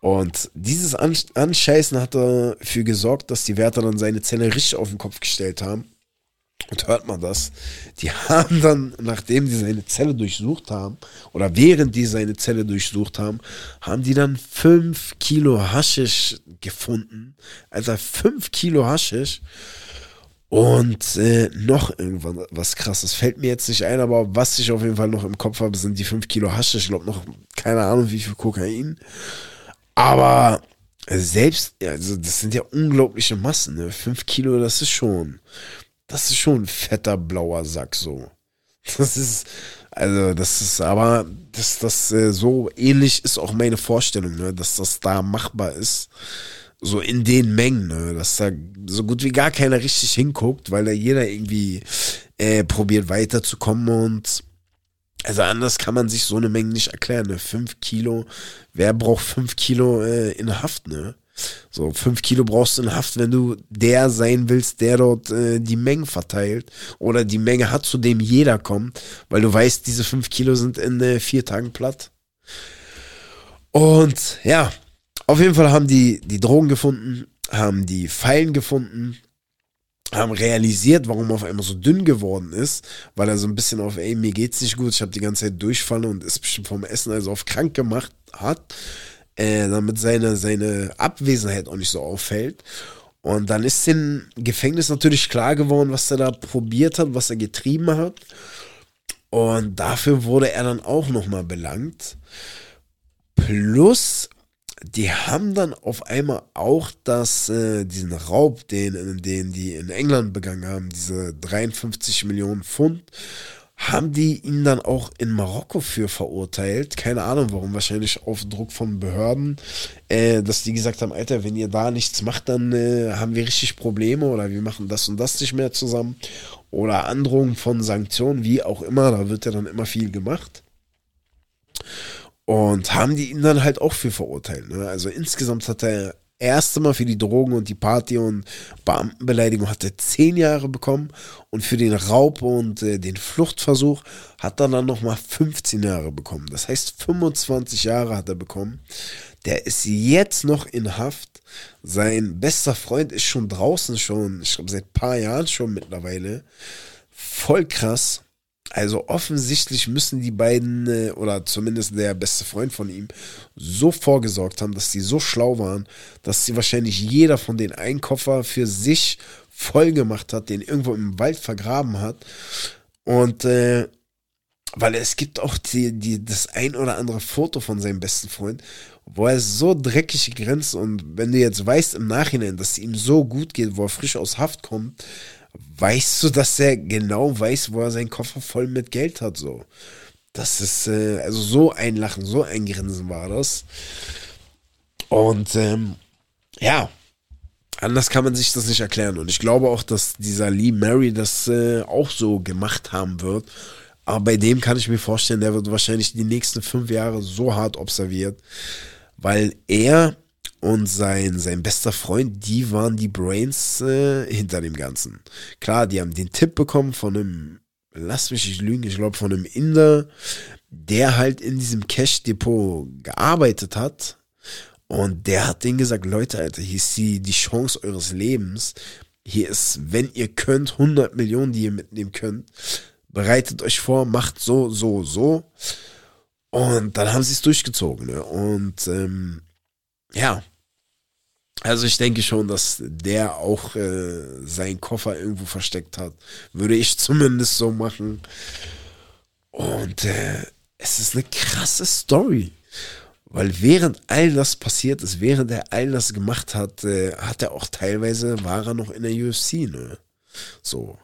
Und dieses Anscheißen hat dafür gesorgt, dass die Wärter dann seine Zelle richtig auf den Kopf gestellt haben. Und hört man das? Die (laughs) haben dann, nachdem die seine Zelle durchsucht haben, oder während die seine Zelle durchsucht haben, haben die dann fünf Kilo Haschisch gefunden. Also fünf Kilo Haschisch. Und äh, noch irgendwann was krasses. Fällt mir jetzt nicht ein, aber was ich auf jeden Fall noch im Kopf habe, sind die 5 Kilo Hasche. Ich glaube noch, keine Ahnung, wie viel Kokain. Aber selbst, also das sind ja unglaubliche Massen. Ne? 5 Kilo, das ist schon, das ist schon ein fetter blauer Sack so. Das ist, also das ist, aber dass das äh, so ähnlich ist auch meine Vorstellung, ne? dass das da machbar ist so in den Mengen, ne? dass da so gut wie gar keiner richtig hinguckt, weil da jeder irgendwie äh, probiert weiterzukommen und also anders kann man sich so eine Menge nicht erklären. Ne? Fünf Kilo, wer braucht fünf Kilo äh, in Haft, ne? So, fünf Kilo brauchst du in Haft, wenn du der sein willst, der dort äh, die Mengen verteilt oder die Menge hat, zu dem jeder kommt, weil du weißt, diese fünf Kilo sind in äh, vier Tagen platt. Und ja, auf jeden Fall haben die die Drogen gefunden, haben die Pfeilen gefunden, haben realisiert, warum er auf einmal so dünn geworden ist, weil er so ein bisschen auf, ey, mir geht's nicht gut, ich habe die ganze Zeit Durchfall und ist bestimmt vom Essen also auf krank gemacht hat, äh, damit seine, seine Abwesenheit auch nicht so auffällt. Und dann ist dem Gefängnis natürlich klar geworden, was er da probiert hat, was er getrieben hat. Und dafür wurde er dann auch nochmal belangt. Plus die haben dann auf einmal auch das, äh, diesen Raub, den, den die in England begangen haben, diese 53 Millionen Pfund, haben die ihn dann auch in Marokko für verurteilt. Keine Ahnung warum, wahrscheinlich auf Druck von Behörden, äh, dass die gesagt haben, Alter, wenn ihr da nichts macht, dann äh, haben wir richtig Probleme oder wir machen das und das nicht mehr zusammen. Oder Androhungen von Sanktionen, wie auch immer, da wird ja dann immer viel gemacht. Und haben die ihn dann halt auch für verurteilt. Ne? Also insgesamt hat er erste Mal für die Drogen und die Party und Beamtenbeleidigung hat er zehn Jahre bekommen und für den Raub und äh, den Fluchtversuch hat er dann nochmal 15 Jahre bekommen. Das heißt 25 Jahre hat er bekommen. Der ist jetzt noch in Haft. Sein bester Freund ist schon draußen schon, ich glaube seit ein paar Jahren schon mittlerweile. Voll krass. Also offensichtlich müssen die beiden, äh, oder zumindest der beste Freund von ihm, so vorgesorgt haben, dass sie so schlau waren, dass sie wahrscheinlich jeder von den einen für sich voll gemacht hat, den irgendwo im Wald vergraben hat. Und äh, weil es gibt auch die, die, das ein oder andere Foto von seinem besten Freund, wo er so dreckig grenzt und wenn du jetzt weißt im Nachhinein, dass es ihm so gut geht, wo er frisch aus Haft kommt, weißt du, dass er genau weiß, wo er seinen Koffer voll mit Geld hat, so. Das ist, äh, also so ein Lachen, so ein Grinsen war das. Und ähm, ja, anders kann man sich das nicht erklären. Und ich glaube auch, dass dieser Lee Mary das äh, auch so gemacht haben wird. Aber bei dem kann ich mir vorstellen, der wird wahrscheinlich die nächsten fünf Jahre so hart observiert, weil er und sein, sein bester Freund, die waren die Brains äh, hinter dem Ganzen. Klar, die haben den Tipp bekommen von einem, lass mich nicht lügen, ich glaube von einem Inder, der halt in diesem Cash-Depot gearbeitet hat. Und der hat denen gesagt, Leute, Alter, hier ist die, die Chance eures Lebens. Hier ist, wenn ihr könnt, 100 Millionen, die ihr mitnehmen könnt. Bereitet euch vor, macht so, so, so. Und dann haben sie es durchgezogen. Ne? Und ähm, ja, also ich denke schon, dass der auch äh, seinen Koffer irgendwo versteckt hat. Würde ich zumindest so machen. Und äh, es ist eine krasse Story. Weil während all das passiert ist, während er all das gemacht hat, äh, hat er auch teilweise, war er noch in der UFC, ne? So.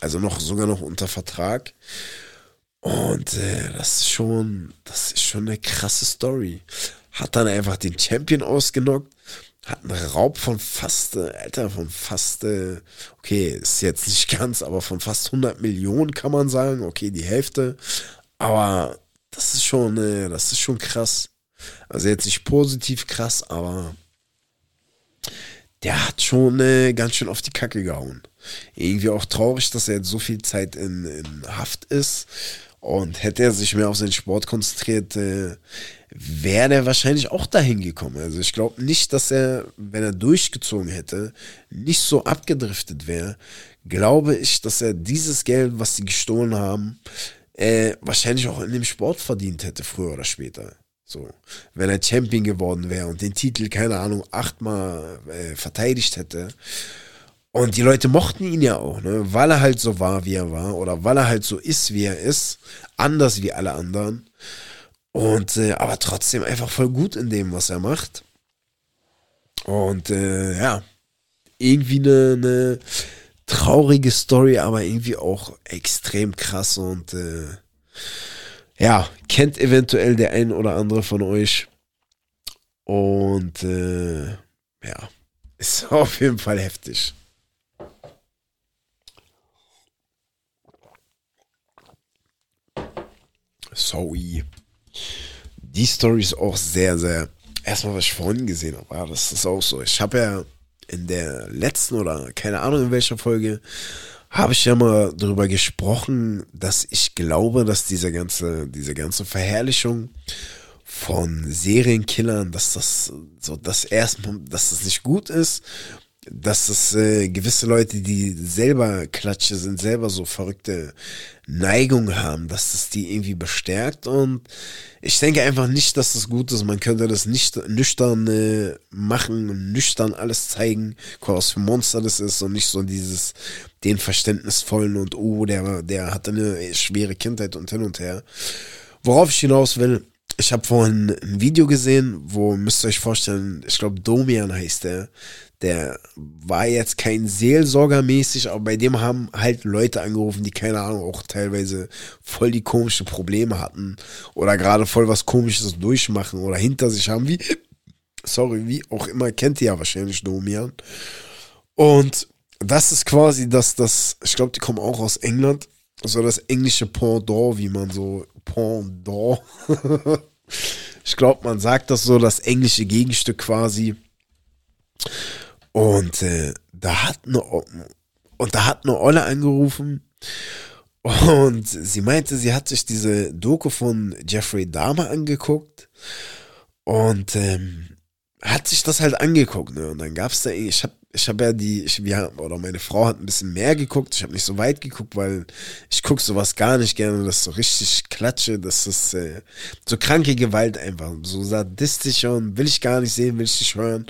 Also noch, sogar noch unter Vertrag. Und äh, das ist schon, das ist schon eine krasse Story. Hat dann einfach den Champion ausgenockt hat einen Raub von fast, Alter, von fast, äh, okay, ist jetzt nicht ganz, aber von fast 100 Millionen kann man sagen, okay, die Hälfte, aber das ist schon, äh, das ist schon krass. Also jetzt nicht positiv krass, aber der hat schon äh, ganz schön auf die Kacke gehauen. Irgendwie auch traurig, dass er jetzt so viel Zeit in, in Haft ist. Und hätte er sich mehr auf seinen Sport konzentriert, äh, wäre er wahrscheinlich auch dahin gekommen. Also ich glaube nicht, dass er, wenn er durchgezogen hätte, nicht so abgedriftet wäre. Glaube ich, dass er dieses Geld, was sie gestohlen haben, äh, wahrscheinlich auch in dem Sport verdient hätte, früher oder später. So, wenn er Champion geworden wäre und den Titel, keine Ahnung, achtmal äh, verteidigt hätte, und die Leute mochten ihn ja auch, ne? weil er halt so war, wie er war, oder weil er halt so ist, wie er ist, anders wie alle anderen. Und äh, aber trotzdem einfach voll gut in dem, was er macht. Und äh, ja, irgendwie eine, eine traurige Story, aber irgendwie auch extrem krass und äh, ja, kennt eventuell der ein oder andere von euch. Und äh, ja, (laughs) ist auf jeden Fall heftig. Sorry. Die Story ist auch sehr, sehr. Erstmal, was ich vorhin gesehen habe, ja, das ist auch so. Ich habe ja in der letzten oder keine Ahnung in welcher Folge habe ich ja mal darüber gesprochen, dass ich glaube, dass diese ganze, diese ganze Verherrlichung von Serienkillern, dass das so das erstmal, dass das nicht gut ist dass es äh, gewisse Leute, die selber Klatsche sind, selber so verrückte Neigungen haben, dass das die irgendwie bestärkt und ich denke einfach nicht, dass das gut ist. Man könnte das nicht nüchtern äh, machen, nüchtern alles zeigen, was für Monster das ist und nicht so dieses den verständnisvollen und oh, der, der hatte eine schwere Kindheit und hin und her. Worauf ich hinaus will, ich habe vorhin ein Video gesehen, wo müsst ihr euch vorstellen, ich glaube Domian heißt der. Der war jetzt kein Seelsorger mäßig, aber bei dem haben halt Leute angerufen, die keine Ahnung, auch teilweise voll die komische Probleme hatten oder gerade voll was komisches durchmachen oder hinter sich haben, wie, sorry, wie auch immer, kennt ihr ja wahrscheinlich Domian. Und das ist quasi das, das, ich glaube, die kommen auch aus England, so das englische Pendant, wie man so, Pendant, (laughs) ich glaube, man sagt das so, das englische Gegenstück quasi. Und äh, da hat eine und da hat eine Olle angerufen und sie meinte, sie hat sich diese Doku von Jeffrey Dahmer angeguckt und ähm, hat sich das halt angeguckt. Ne? Und dann gab es da, ich habe ich habe ja die, ich, wir, oder meine Frau hat ein bisschen mehr geguckt. Ich habe nicht so weit geguckt, weil ich gucke sowas gar nicht gerne, das so richtig klatsche, das ist äh, so kranke Gewalt einfach, so sadistisch und will ich gar nicht sehen, will ich nicht hören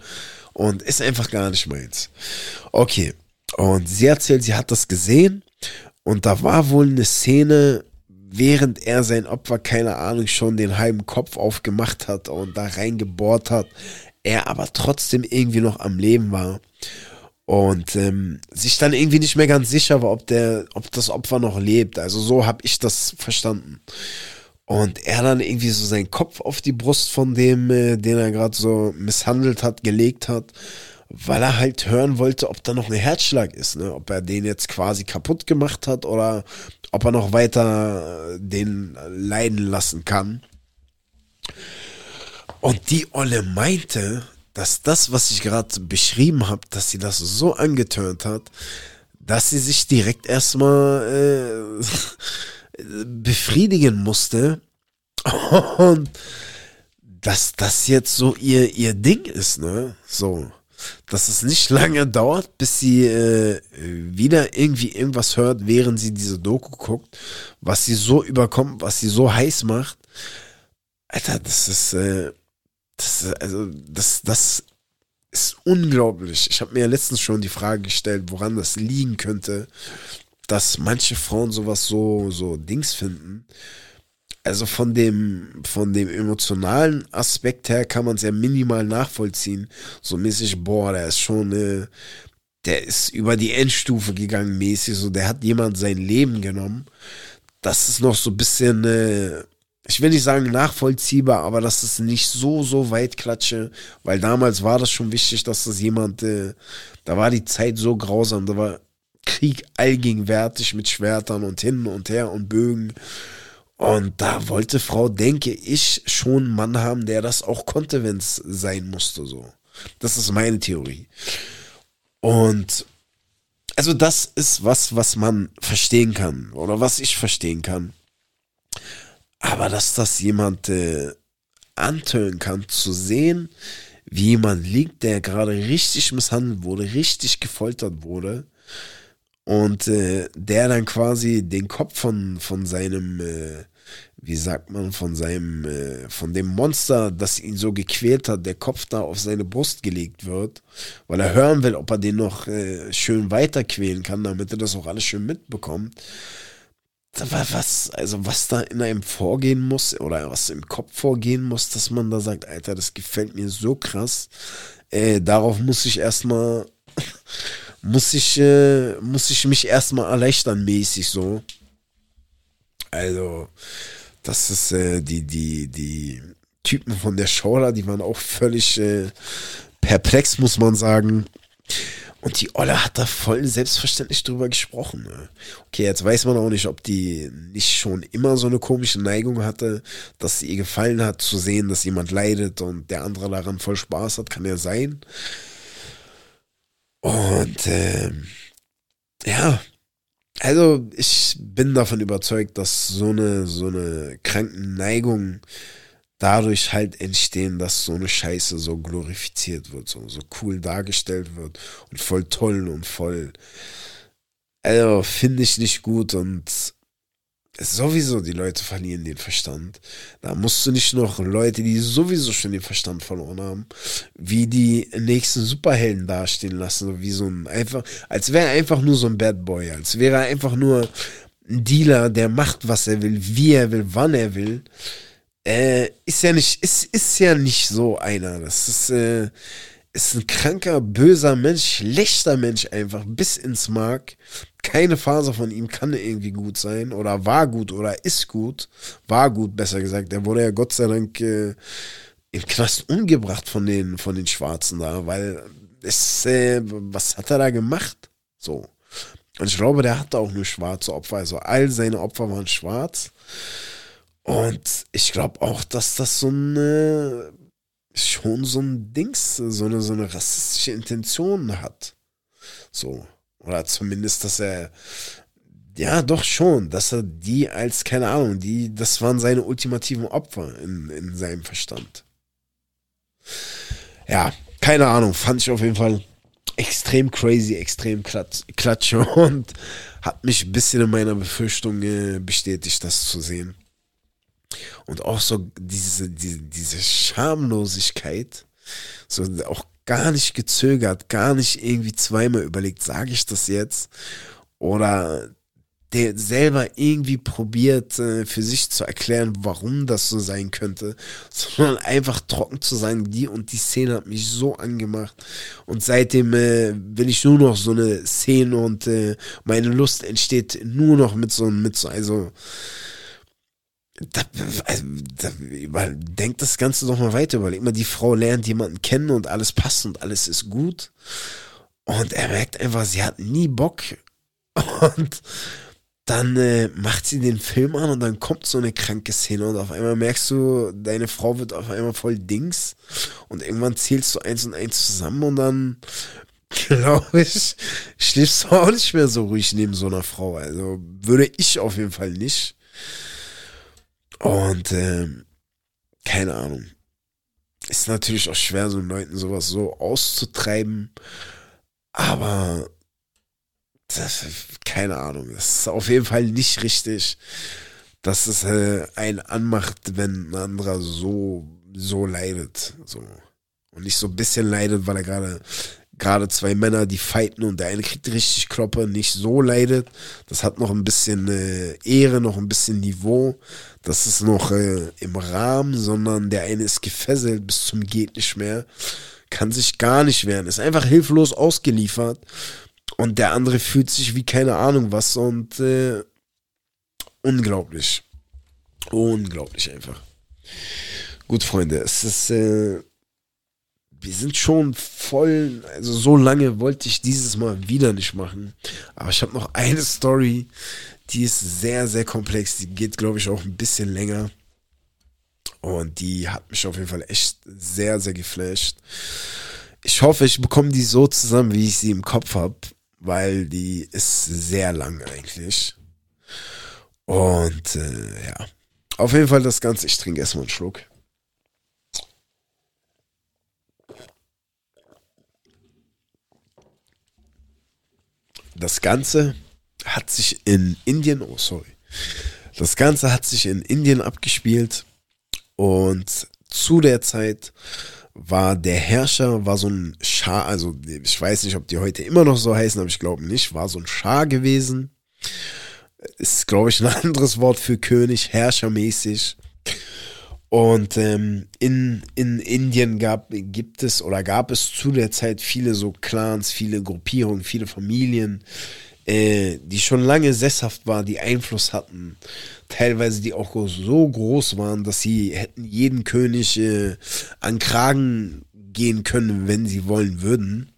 und ist einfach gar nicht meins. Okay, und sie erzählt, sie hat das gesehen und da war wohl eine Szene, während er sein Opfer, keine Ahnung, schon den halben Kopf aufgemacht hat und da reingebohrt hat, er aber trotzdem irgendwie noch am Leben war und ähm, sich dann irgendwie nicht mehr ganz sicher war, ob der, ob das Opfer noch lebt. Also so habe ich das verstanden. Und er dann irgendwie so seinen Kopf auf die Brust von dem, äh, den er gerade so misshandelt hat, gelegt hat, weil er halt hören wollte, ob da noch ein Herzschlag ist, ne? Ob er den jetzt quasi kaputt gemacht hat oder ob er noch weiter den leiden lassen kann. Und die Olle meinte, dass das, was ich gerade beschrieben habe, dass sie das so angetönt hat, dass sie sich direkt erstmal äh, (laughs) befriedigen musste (laughs) und dass das jetzt so ihr, ihr Ding ist, ne? So. Dass es nicht lange dauert, bis sie äh, wieder irgendwie irgendwas hört, während sie diese Doku guckt, was sie so überkommt, was sie so heiß macht. Alter, das ist, äh, das, also, das, das ist unglaublich. Ich habe mir ja letztens schon die Frage gestellt, woran das liegen könnte, dass manche Frauen sowas so, so Dings finden. Also von dem, von dem emotionalen Aspekt her kann man es ja minimal nachvollziehen. So mäßig, boah, der ist schon, äh, der ist über die Endstufe gegangen mäßig. So, der hat jemand sein Leben genommen. Das ist noch so ein bisschen, äh, ich will nicht sagen nachvollziehbar, aber dass es nicht so, so weit klatsche, weil damals war das schon wichtig, dass das jemand, äh, da war die Zeit so grausam, da war Krieg allgegenwärtig mit Schwertern und hin und her und Bögen. Und da wollte Frau, denke ich, schon einen Mann haben, der das auch konnte, wenn es sein musste, so. Das ist meine Theorie. Und also das ist was, was man verstehen kann oder was ich verstehen kann. Aber dass das jemand äh, antönen kann, zu sehen, wie jemand liegt, der gerade richtig misshandelt wurde, richtig gefoltert wurde und äh, der dann quasi den Kopf von, von seinem, äh, wie sagt man, von seinem, äh, von dem Monster, das ihn so gequält hat, der Kopf da auf seine Brust gelegt wird, weil er hören will, ob er den noch äh, schön weiter quälen kann, damit er das auch alles schön mitbekommt was, also was da in einem vorgehen muss oder was im Kopf vorgehen muss, dass man da sagt, Alter, das gefällt mir so krass. Äh, darauf muss ich erstmal, muss ich, äh, muss ich mich erstmal erleichtern, mäßig so. Also, das ist äh, die, die, die Typen von der Show da, die waren auch völlig äh, perplex, muss man sagen. Und die Olle hat da voll selbstverständlich drüber gesprochen. Ne? Okay, jetzt weiß man auch nicht, ob die nicht schon immer so eine komische Neigung hatte, dass sie ihr gefallen hat, zu sehen, dass jemand leidet und der andere daran voll Spaß hat, kann ja sein. Und ähm, ja, also ich bin davon überzeugt, dass so eine so eine kranken Neigung dadurch halt entstehen, dass so eine Scheiße so glorifiziert wird, so, so cool dargestellt wird und voll toll und voll. Also finde ich nicht gut und sowieso die Leute verlieren den Verstand. Da musst du nicht noch Leute, die sowieso schon den Verstand verloren haben, wie die nächsten Superhelden dastehen lassen, wie so ein einfach, als wäre er einfach nur so ein Bad Boy, als wäre er einfach nur ein Dealer, der macht, was er will, wie er will, wann er will äh, ist ja nicht, ist, ist ja nicht so einer. Das ist, äh, ist ein kranker, böser Mensch, schlechter Mensch einfach, bis ins Mark. Keine Phase von ihm kann irgendwie gut sein oder war gut oder ist gut. War gut, besser gesagt. Er wurde ja Gott sei Dank äh, im Knast umgebracht von den, von den Schwarzen da, weil es, äh, was hat er da gemacht? So. Und ich glaube, der hatte auch nur schwarze Opfer. Also all seine Opfer waren schwarz. Und ich glaube auch, dass das so eine schon so ein Dings, so eine, so eine rassistische Intention hat. So. Oder zumindest, dass er, ja, doch schon, dass er die als, keine Ahnung, die, das waren seine ultimativen Opfer in, in seinem Verstand. Ja, keine Ahnung, fand ich auf jeden Fall extrem crazy, extrem klatsche (laughs) und hat mich ein bisschen in meiner Befürchtung äh, bestätigt, das zu sehen. Und auch so diese, diese, diese Schamlosigkeit, so auch gar nicht gezögert, gar nicht irgendwie zweimal überlegt, sage ich das jetzt? Oder der selber irgendwie probiert, äh, für sich zu erklären, warum das so sein könnte, sondern einfach trocken zu sagen, die und die Szene hat mich so angemacht. Und seitdem äh, will ich nur noch so eine Szene und äh, meine Lust entsteht nur noch mit so, mit so, also, da, also, da, denk das Ganze doch mal weiter. Überleg mal, die Frau lernt jemanden kennen und alles passt und alles ist gut. Und er merkt einfach, sie hat nie Bock. Und dann äh, macht sie den Film an und dann kommt so eine kranke Szene und auf einmal merkst du, deine Frau wird auf einmal voll Dings und irgendwann zählst du eins und eins zusammen und dann (laughs) glaube ich, schläfst du auch nicht mehr so ruhig neben so einer Frau. Also würde ich auf jeden Fall nicht. Und äh, keine Ahnung. Ist natürlich auch schwer, so Leuten sowas so auszutreiben. Aber das, keine Ahnung. Das ist auf jeden Fall nicht richtig, dass es äh, einen anmacht, wenn ein anderer so, so leidet. So. Und nicht so ein bisschen leidet, weil er gerade gerade zwei Männer, die fighten und der eine kriegt richtig Kloppe, nicht so leidet. Das hat noch ein bisschen äh, Ehre, noch ein bisschen Niveau. Das ist noch äh, im Rahmen, sondern der eine ist gefesselt bis zum geht nicht mehr, kann sich gar nicht wehren, ist einfach hilflos ausgeliefert und der andere fühlt sich wie keine Ahnung was und äh, unglaublich, unglaublich einfach. Gut, Freunde, es ist äh, wir sind schon voll, also so lange wollte ich dieses Mal wieder nicht machen. Aber ich habe noch eine Story, die ist sehr, sehr komplex. Die geht, glaube ich, auch ein bisschen länger. Und die hat mich auf jeden Fall echt sehr, sehr geflasht. Ich hoffe, ich bekomme die so zusammen, wie ich sie im Kopf habe, weil die ist sehr lang eigentlich. Und äh, ja, auf jeden Fall das Ganze. Ich trinke erstmal einen Schluck. Das Ganze hat sich in Indien, oh sorry, das Ganze hat sich in Indien abgespielt und zu der Zeit war der Herrscher, war so ein Schah, also ich weiß nicht, ob die heute immer noch so heißen, aber ich glaube nicht, war so ein Schah gewesen. Ist, glaube ich, ein (laughs) anderes Wort für König, herrschermäßig. Und ähm, in, in Indien gab, gibt es oder gab es zu der Zeit viele so Clans, viele Gruppierungen, viele Familien, äh, die schon lange sesshaft waren, die Einfluss hatten. Teilweise die auch so groß waren, dass sie hätten jeden König äh, an Kragen gehen können, wenn sie wollen würden.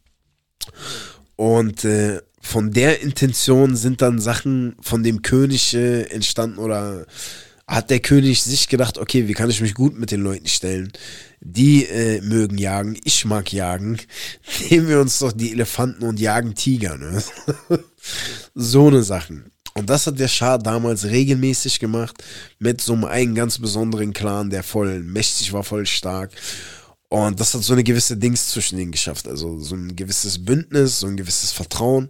Und äh, von der Intention sind dann Sachen von dem König äh, entstanden oder hat der König sich gedacht, okay, wie kann ich mich gut mit den Leuten stellen? Die äh, mögen jagen, ich mag jagen. (laughs) Nehmen wir uns doch die Elefanten und jagen Tiger, ne? (laughs) so eine Sachen. Und das hat der Schah damals regelmäßig gemacht mit so einem ganz besonderen Clan, der voll mächtig war, voll stark. Und das hat so eine gewisse Dings zwischen denen geschafft. Also so ein gewisses Bündnis, so ein gewisses Vertrauen.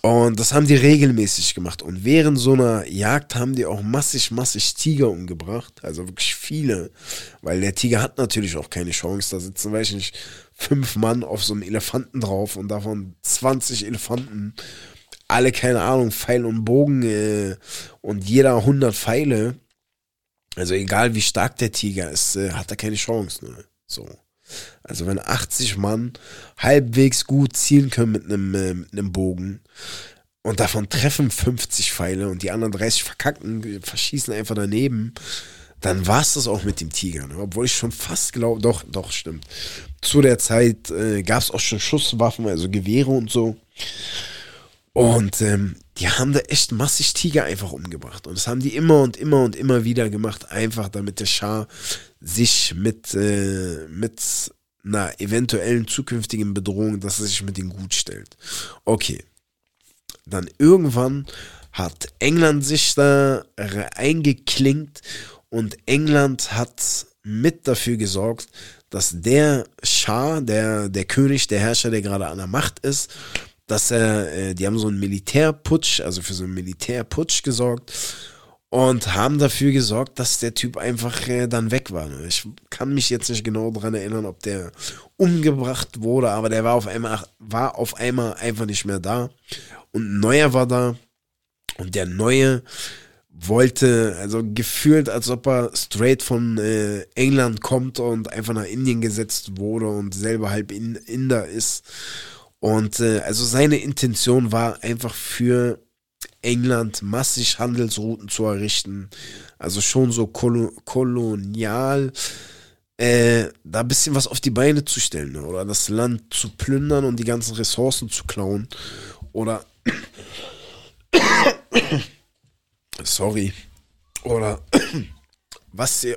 Und das haben die regelmäßig gemacht. Und während so einer Jagd haben die auch massig, massig Tiger umgebracht. Also wirklich viele. Weil der Tiger hat natürlich auch keine Chance. Da sitzen, weiß ich nicht, fünf Mann auf so einem Elefanten drauf und davon 20 Elefanten. Alle, keine Ahnung, Pfeil und Bogen äh, und jeder 100 Pfeile. Also egal wie stark der Tiger ist, äh, hat er keine Chance. Ne? So. Also wenn 80 Mann halbwegs gut zielen können mit einem, äh, mit einem Bogen und davon treffen 50 Pfeile und die anderen 30 verkacken, verschießen einfach daneben, dann war es das auch mit dem Tiger. Ne? Obwohl ich schon fast glaube, doch, doch, stimmt. Zu der Zeit äh, gab es auch schon Schusswaffen, also Gewehre und so. Und ähm, die haben da echt massig Tiger einfach umgebracht. Und das haben die immer und immer und immer wieder gemacht, einfach damit der Schah sich mit, äh, mit einer eventuellen zukünftigen Bedrohung, dass er sich mit denen gut stellt. Okay. Dann irgendwann hat England sich da eingeklinkt und England hat mit dafür gesorgt, dass der Schah, der, der König, der Herrscher, der gerade an der Macht ist, dass er, äh, die haben so einen Militärputsch, also für so einen Militärputsch gesorgt und haben dafür gesorgt, dass der Typ einfach äh, dann weg war. Ich kann mich jetzt nicht genau daran erinnern, ob der umgebracht wurde, aber der war auf einmal, war auf einmal einfach nicht mehr da. Und ein neuer war da. Und der neue wollte, also gefühlt, als ob er straight von äh, England kommt und einfach nach Indien gesetzt wurde und selber halb in, Inder ist. Und äh, also seine Intention war einfach für England massig Handelsrouten zu errichten. Also schon so kolo kolonial, äh, da ein bisschen was auf die Beine zu stellen. Ne? Oder das Land zu plündern und die ganzen Ressourcen zu klauen. Oder (coughs) sorry. Oder (coughs) was sie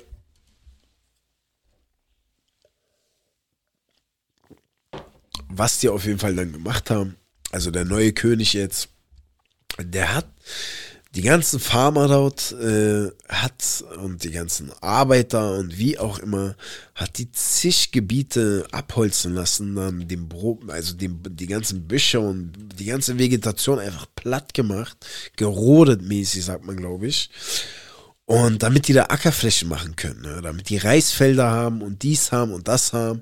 was die auf jeden Fall dann gemacht haben, also der neue König jetzt, der hat die ganzen Farmer dort äh, hat und die ganzen Arbeiter und wie auch immer hat die zig Gebiete abholzen lassen, dann dem Bro also dem, die ganzen Büsche und die ganze Vegetation einfach platt gemacht, gerodet mäßig, sagt man, glaube ich. Und damit die da Ackerflächen machen können, ne? damit die Reisfelder haben und dies haben und das haben.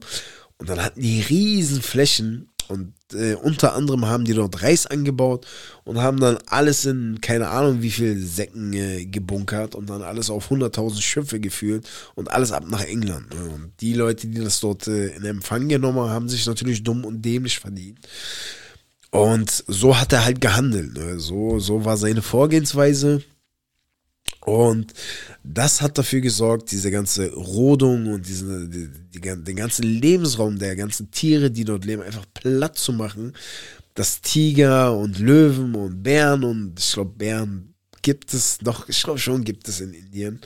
Und dann hatten die riesen Flächen und äh, unter anderem haben die dort Reis angebaut und haben dann alles in keine Ahnung wie viel Säcken äh, gebunkert und dann alles auf 100.000 Schiffe geführt und alles ab nach England. Ne? Und die Leute, die das dort äh, in Empfang genommen haben, haben sich natürlich dumm und dämlich verdient. Und so hat er halt gehandelt. Ne? So, so war seine Vorgehensweise. Und das hat dafür gesorgt, diese ganze Rodung und diese, die, die, den ganzen Lebensraum der ganzen Tiere, die dort leben, einfach platt zu machen. Dass Tiger und Löwen und Bären und ich glaube, Bären gibt es, doch, ich glaube schon gibt es in Indien.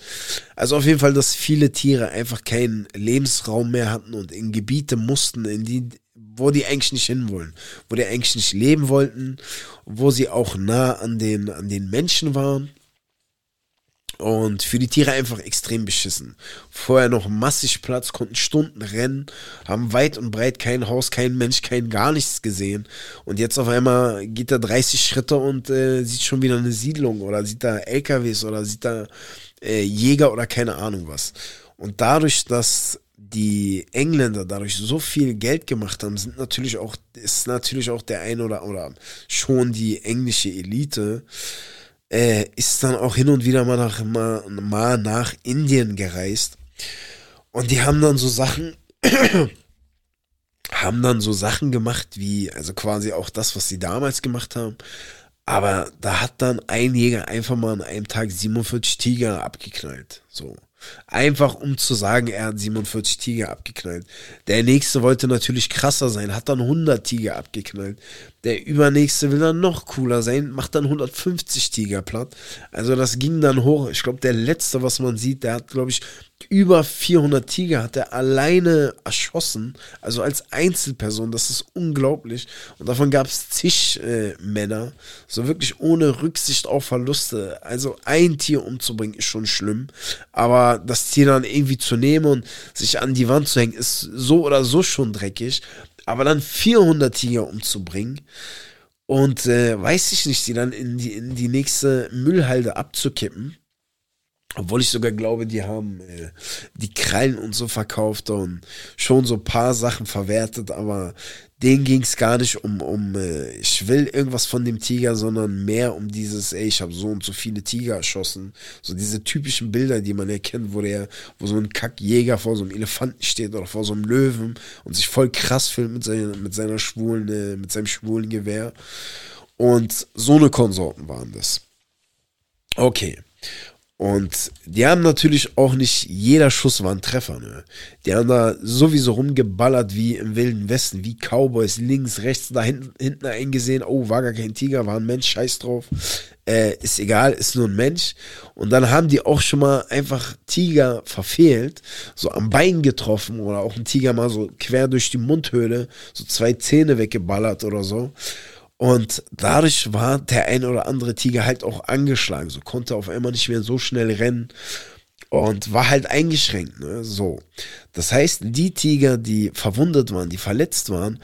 Also auf jeden Fall, dass viele Tiere einfach keinen Lebensraum mehr hatten und in Gebiete mussten, in die, wo die eigentlich nicht hinwollen, wo die eigentlich nicht leben wollten, wo sie auch nah an den, an den Menschen waren. Und für die Tiere einfach extrem beschissen. Vorher noch massig Platz, konnten Stunden rennen, haben weit und breit kein Haus, kein Mensch, kein gar nichts gesehen. Und jetzt auf einmal geht er 30 Schritte und äh, sieht schon wieder eine Siedlung oder sieht da LKWs oder sieht da äh, Jäger oder keine Ahnung was. Und dadurch, dass die Engländer dadurch so viel Geld gemacht haben, sind natürlich auch, ist natürlich auch der ein oder, oder schon die englische Elite äh, ist dann auch hin und wieder mal nach, mal, mal nach Indien gereist. Und die haben dann so Sachen, (coughs) haben dann so Sachen gemacht wie, also quasi auch das, was sie damals gemacht haben. Aber da hat dann ein Jäger einfach mal an einem Tag 47 Tiger abgeknallt. So. Einfach um zu sagen, er hat 47 Tiger abgeknallt. Der nächste wollte natürlich krasser sein, hat dann 100 Tiger abgeknallt. Der übernächste will dann noch cooler sein, macht dann 150 Tiger platt. Also das ging dann hoch. Ich glaube, der letzte, was man sieht, der hat, glaube ich, über 400 Tiger hat er alleine erschossen. Also als Einzelperson. Das ist unglaublich. Und davon gab es zig äh, Männer. So wirklich ohne Rücksicht auf Verluste. Also ein Tier umzubringen ist schon schlimm. Aber das Tier dann irgendwie zu nehmen und sich an die Wand zu hängen, ist so oder so schon dreckig. Aber dann 400 Tiger umzubringen und äh, weiß ich nicht, die dann in die, in die nächste Müllhalde abzukippen. Obwohl ich sogar glaube, die haben äh, die Krallen und so verkauft und schon so ein paar Sachen verwertet, aber denen ging es gar nicht um, um äh, ich will irgendwas von dem Tiger, sondern mehr um dieses, ey, ich habe so und so viele Tiger erschossen. So diese typischen Bilder, die man erkennt, wo der, wo so ein Kackjäger vor so einem Elefanten steht oder vor so einem Löwen und sich voll krass filmt mit, seiner, mit seiner schwulen, äh, mit seinem schwulen Gewehr. Und so eine Konsorten waren das. Okay. Und die haben natürlich auch nicht jeder Schuss war ein Treffer. Ne? Die haben da sowieso rumgeballert wie im Wilden Westen, wie Cowboys, links, rechts, da hinten, hinten eingesehen. Oh, war gar kein Tiger, war ein Mensch, scheiß drauf. Äh, ist egal, ist nur ein Mensch. Und dann haben die auch schon mal einfach Tiger verfehlt, so am Bein getroffen oder auch ein Tiger mal so quer durch die Mundhöhle, so zwei Zähne weggeballert oder so. Und dadurch war der ein oder andere Tiger halt auch angeschlagen, so konnte auf einmal nicht mehr so schnell rennen und war halt eingeschränkt. Ne? So. Das heißt, die Tiger, die verwundet waren, die verletzt waren,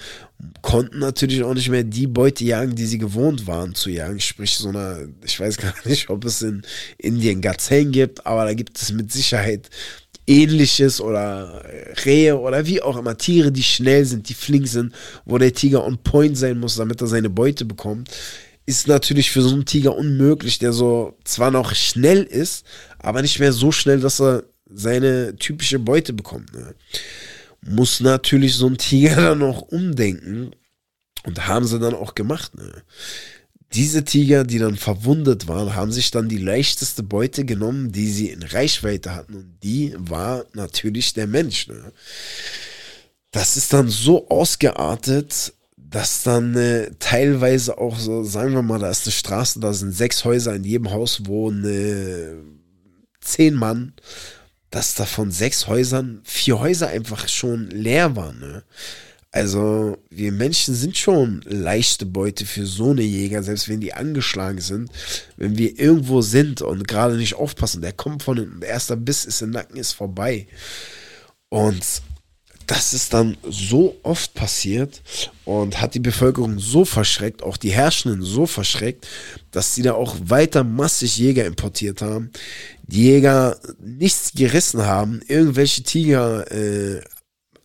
konnten natürlich auch nicht mehr die Beute jagen, die sie gewohnt waren zu jagen. Sprich, so eine, ich weiß gar nicht, ob es in Indien Gazellen gibt, aber da gibt es mit Sicherheit ähnliches oder Rehe oder wie auch immer, Tiere, die schnell sind, die flink sind, wo der Tiger on point sein muss, damit er seine Beute bekommt, ist natürlich für so einen Tiger unmöglich, der so zwar noch schnell ist, aber nicht mehr so schnell, dass er seine typische Beute bekommt. Ne? Muss natürlich so ein Tiger (laughs) dann auch umdenken und haben sie dann auch gemacht. Ne? Diese Tiger, die dann verwundet waren, haben sich dann die leichteste Beute genommen, die sie in Reichweite hatten. Und die war natürlich der Mensch. Ne? Das ist dann so ausgeartet, dass dann äh, teilweise auch so, sagen wir mal, da ist eine Straße, da sind sechs Häuser, in jedem Haus wohnen äh, zehn Mann, dass da von sechs Häusern vier Häuser einfach schon leer waren. Ne? Also, wir Menschen sind schon leichte Beute für so eine Jäger, selbst wenn die angeschlagen sind. Wenn wir irgendwo sind und gerade nicht aufpassen, der kommt von hinten, der Biss ist im Nacken, ist vorbei. Und das ist dann so oft passiert und hat die Bevölkerung so verschreckt, auch die Herrschenden so verschreckt, dass sie da auch weiter massig Jäger importiert haben. Die Jäger nichts gerissen haben, irgendwelche Tiger äh,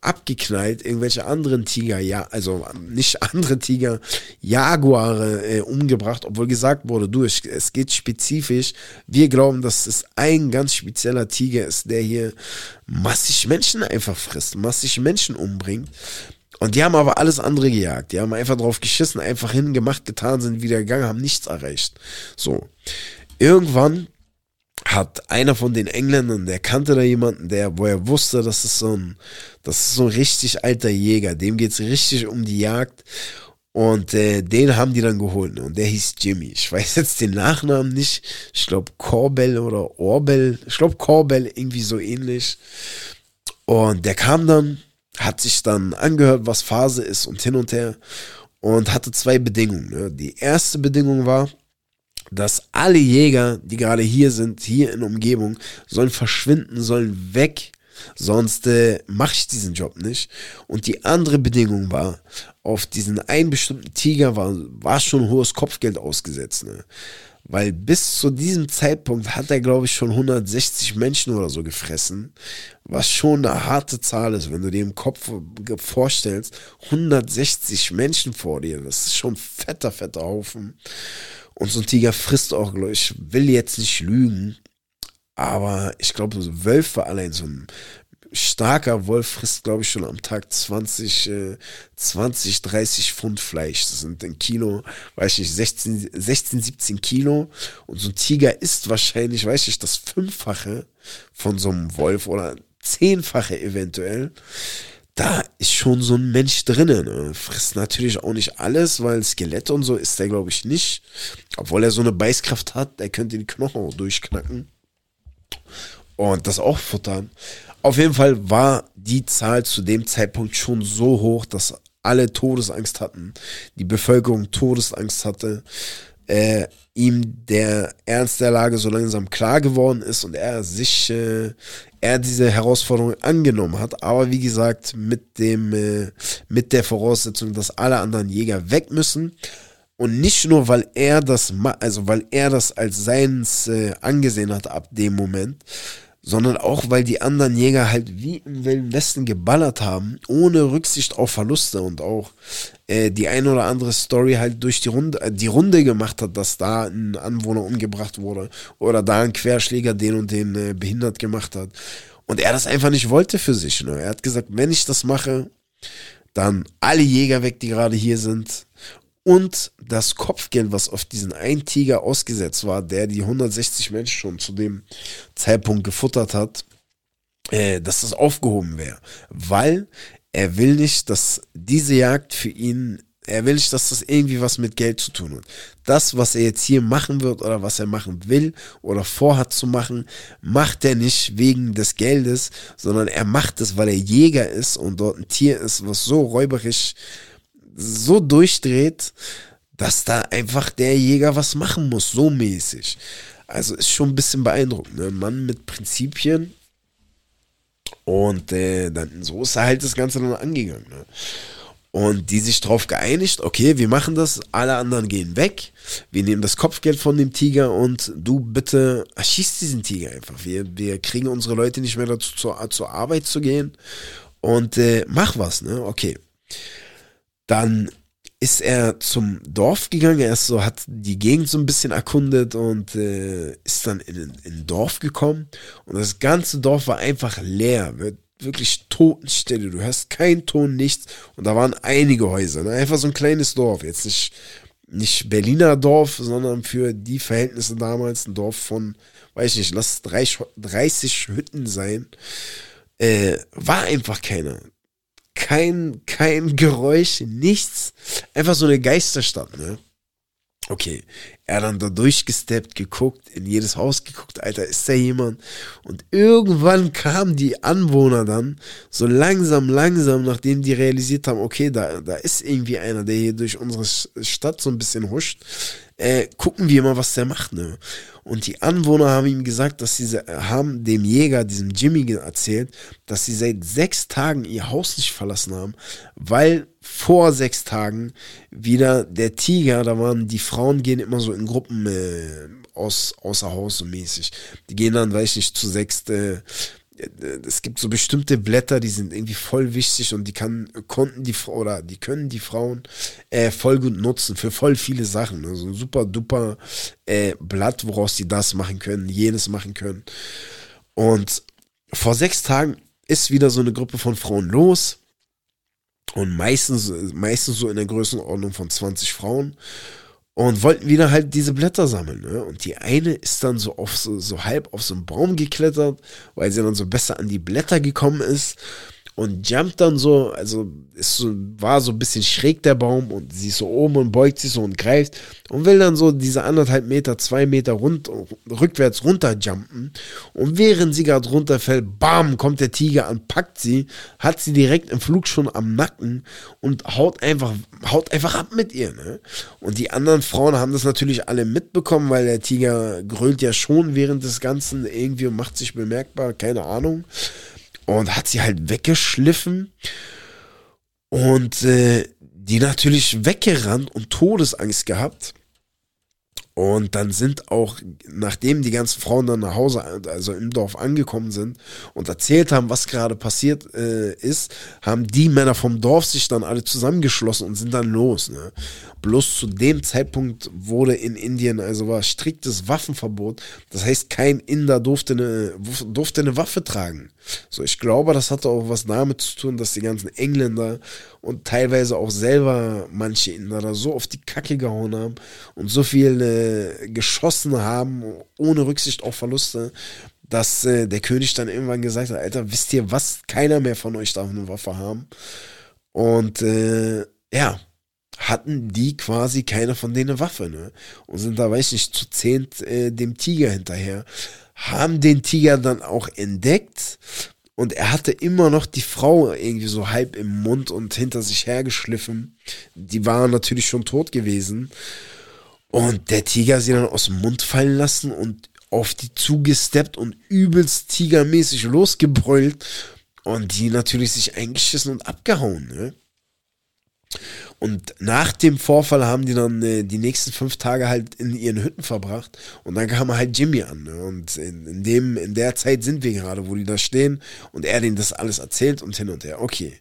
abgeknallt, irgendwelche anderen Tiger, ja, also nicht (laughs) andere Tiger, Jaguare äh, umgebracht, obwohl gesagt wurde, du, es, es geht spezifisch. Wir glauben, dass es ein ganz spezieller Tiger ist, der hier massig Menschen einfach frisst, massig Menschen umbringt. Und die haben aber alles andere gejagt. Die haben einfach drauf geschissen, einfach hingemacht, getan, sind wieder gegangen, haben nichts erreicht. So. Irgendwann hat einer von den Engländern, der kannte da jemanden, der, wo er wusste, das ist so ein, das ist so ein richtig alter Jäger, dem geht's richtig um die Jagd. Und äh, den haben die dann geholt. Und der hieß Jimmy. Ich weiß (laughs) jetzt den Nachnamen nicht. Ich glaube Corbell oder Orbell. Ich glaube Corbell, irgendwie so ähnlich. Und der kam dann, hat sich dann angehört, was Phase ist und hin und her. Und hatte zwei Bedingungen. Ne? Die erste Bedingung war, dass alle Jäger, die gerade hier sind, hier in der Umgebung, sollen verschwinden, sollen weg, sonst äh, mache ich diesen Job nicht. Und die andere Bedingung war, auf diesen einen bestimmten Tiger war, war schon hohes Kopfgeld ausgesetzt. Ne? Weil bis zu diesem Zeitpunkt hat er, glaube ich, schon 160 Menschen oder so gefressen, was schon eine harte Zahl ist, wenn du dir im Kopf vorstellst, 160 Menschen vor dir, das ist schon fetter, fetter Haufen. Und so ein Tiger frisst auch, glaube ich, will jetzt nicht lügen, aber ich glaube, so Wölfe allein, so ein starker Wolf frisst, glaube ich, schon am Tag 20, äh, 20, 30 Pfund Fleisch. Das sind ein Kilo, weiß ich nicht, 16, 16, 17 Kilo. Und so ein Tiger isst wahrscheinlich, weiß ich, das Fünffache von so einem Wolf oder Zehnfache eventuell da ist schon so ein Mensch drinnen. Ne? Frisst natürlich auch nicht alles, weil Skelett und so ist der, glaube ich, nicht. Obwohl er so eine Beißkraft hat, der könnte die Knochen auch durchknacken. Und das auch futtern. Auf jeden Fall war die Zahl zu dem Zeitpunkt schon so hoch, dass alle Todesangst hatten, die Bevölkerung Todesangst hatte, äh, ihm der Ernst der Lage so langsam klar geworden ist und er sich, äh, er diese Herausforderung angenommen hat. Aber wie gesagt, mit dem, äh, mit der Voraussetzung, dass alle anderen Jäger weg müssen. Und nicht nur, weil er das, also weil er das als seins äh, angesehen hat ab dem Moment, sondern auch, weil die anderen Jäger halt wie im Wilden Westen geballert haben, ohne Rücksicht auf Verluste und auch äh, die ein oder andere Story halt durch die Runde, äh, die Runde gemacht hat, dass da ein Anwohner umgebracht wurde oder da ein Querschläger den und den äh, behindert gemacht hat. Und er das einfach nicht wollte für sich. Ne? Er hat gesagt, wenn ich das mache, dann alle Jäger weg, die gerade hier sind. Und das Kopfgeld, was auf diesen einen Tiger ausgesetzt war, der die 160 Menschen schon zu dem Zeitpunkt gefuttert hat, äh, dass das aufgehoben wäre. Weil er will nicht, dass diese Jagd für ihn er will nicht, dass das irgendwie was mit Geld zu tun hat. Das, was er jetzt hier machen wird oder was er machen will oder vorhat zu machen, macht er nicht wegen des Geldes, sondern er macht es, weil er Jäger ist und dort ein Tier ist, was so räuberisch, so durchdreht, dass da einfach der Jäger was machen muss, so mäßig. Also ist schon ein bisschen beeindruckend. Ne? Mann mit Prinzipien. Und äh, dann so ist er halt das Ganze dann angegangen. Ne? Und die sich darauf geeinigt, okay, wir machen das, alle anderen gehen weg, wir nehmen das Kopfgeld von dem Tiger und du bitte erschießt diesen Tiger einfach. Wir, wir kriegen unsere Leute nicht mehr dazu, zur, zur Arbeit zu gehen und äh, mach was, ne? Okay. Dann ist er zum Dorf gegangen, er ist so, hat die Gegend so ein bisschen erkundet und äh, ist dann in ein Dorf gekommen und das ganze Dorf war einfach leer wirklich Totenstille. Du hörst keinen Ton, nichts. Und da waren einige Häuser. Ne? Einfach so ein kleines Dorf. Jetzt nicht, nicht Berliner Dorf, sondern für die Verhältnisse damals ein Dorf von, weiß ich nicht, lass 30 Hütten sein. Äh, war einfach keiner. Kein, kein Geräusch, nichts. Einfach so eine Geisterstadt, ne? Okay, er dann da durchgesteppt, geguckt, in jedes Haus geguckt, Alter, ist da jemand? Und irgendwann kamen die Anwohner dann so langsam, langsam, nachdem die realisiert haben, okay, da, da ist irgendwie einer, der hier durch unsere Stadt so ein bisschen huscht, äh, gucken wir mal, was der macht, ne? Und die Anwohner haben ihm gesagt, dass sie haben dem Jäger, diesem Jimmy erzählt, dass sie seit sechs Tagen ihr Haus nicht verlassen haben, weil vor sechs Tagen wieder der Tiger, da waren die Frauen gehen immer so in Gruppen äh, aus, außer Haus so mäßig. Die gehen dann, weiß ich nicht, zu sechst äh, es gibt so bestimmte Blätter, die sind irgendwie voll wichtig und die kann, konnten die oder die können die Frauen äh, voll gut nutzen für voll viele Sachen. Also ein super duper äh, Blatt, woraus die das machen können, jenes machen können. Und vor sechs Tagen ist wieder so eine Gruppe von Frauen los. Und meistens, meistens so in der Größenordnung von 20 Frauen und wollten wieder halt diese Blätter sammeln. Ne? Und die eine ist dann so auf so, so halb auf so einen Baum geklettert, weil sie dann so besser an die Blätter gekommen ist und jumpt dann so, also ist so, war so ein bisschen schräg der Baum und sie ist so oben und beugt sich so und greift und will dann so diese anderthalb Meter, zwei Meter rund, rückwärts runterjumpen und während sie gerade runterfällt, bam, kommt der Tiger an, packt sie, hat sie direkt im Flug schon am Nacken und haut einfach, haut einfach ab mit ihr, ne? Und die anderen Frauen haben das natürlich alle mitbekommen, weil der Tiger grölt ja schon während des Ganzen irgendwie und macht sich bemerkbar, keine Ahnung und hat sie halt weggeschliffen und äh, die natürlich weggerannt und Todesangst gehabt. Und dann sind auch, nachdem die ganzen Frauen dann nach Hause, also im Dorf angekommen sind und erzählt haben, was gerade passiert äh, ist, haben die Männer vom Dorf sich dann alle zusammengeschlossen und sind dann los. Ne? Bloß zu dem Zeitpunkt wurde in Indien, also war striktes Waffenverbot. Das heißt, kein Inder durfte eine, durfte eine Waffe tragen. So, ich glaube, das hatte auch was damit zu tun, dass die ganzen Engländer und teilweise auch selber manche Inder da so auf die Kacke gehauen haben und so viel äh, geschossen haben, ohne Rücksicht auf Verluste, dass äh, der König dann irgendwann gesagt hat, Alter, wisst ihr was, keiner mehr von euch darf eine Waffe haben. Und äh, ja, hatten die quasi keine von denen Waffe, ne? Und sind da, weiß ich nicht, zu zehnt äh, dem Tiger hinterher. Haben den Tiger dann auch entdeckt, und er hatte immer noch die Frau irgendwie so halb im Mund und hinter sich hergeschliffen. Die war natürlich schon tot gewesen. Und der Tiger sie dann aus dem Mund fallen lassen und auf die zugesteppt und übelst tigermäßig losgebrüllt. Und die natürlich sich eingeschissen und abgehauen, ne? Und nach dem Vorfall haben die dann äh, die nächsten fünf Tage halt in ihren Hütten verbracht. Und dann kam halt Jimmy an. Ne? Und in, in, dem, in der Zeit sind wir gerade, wo die da stehen und er denen das alles erzählt und hin und her. Okay.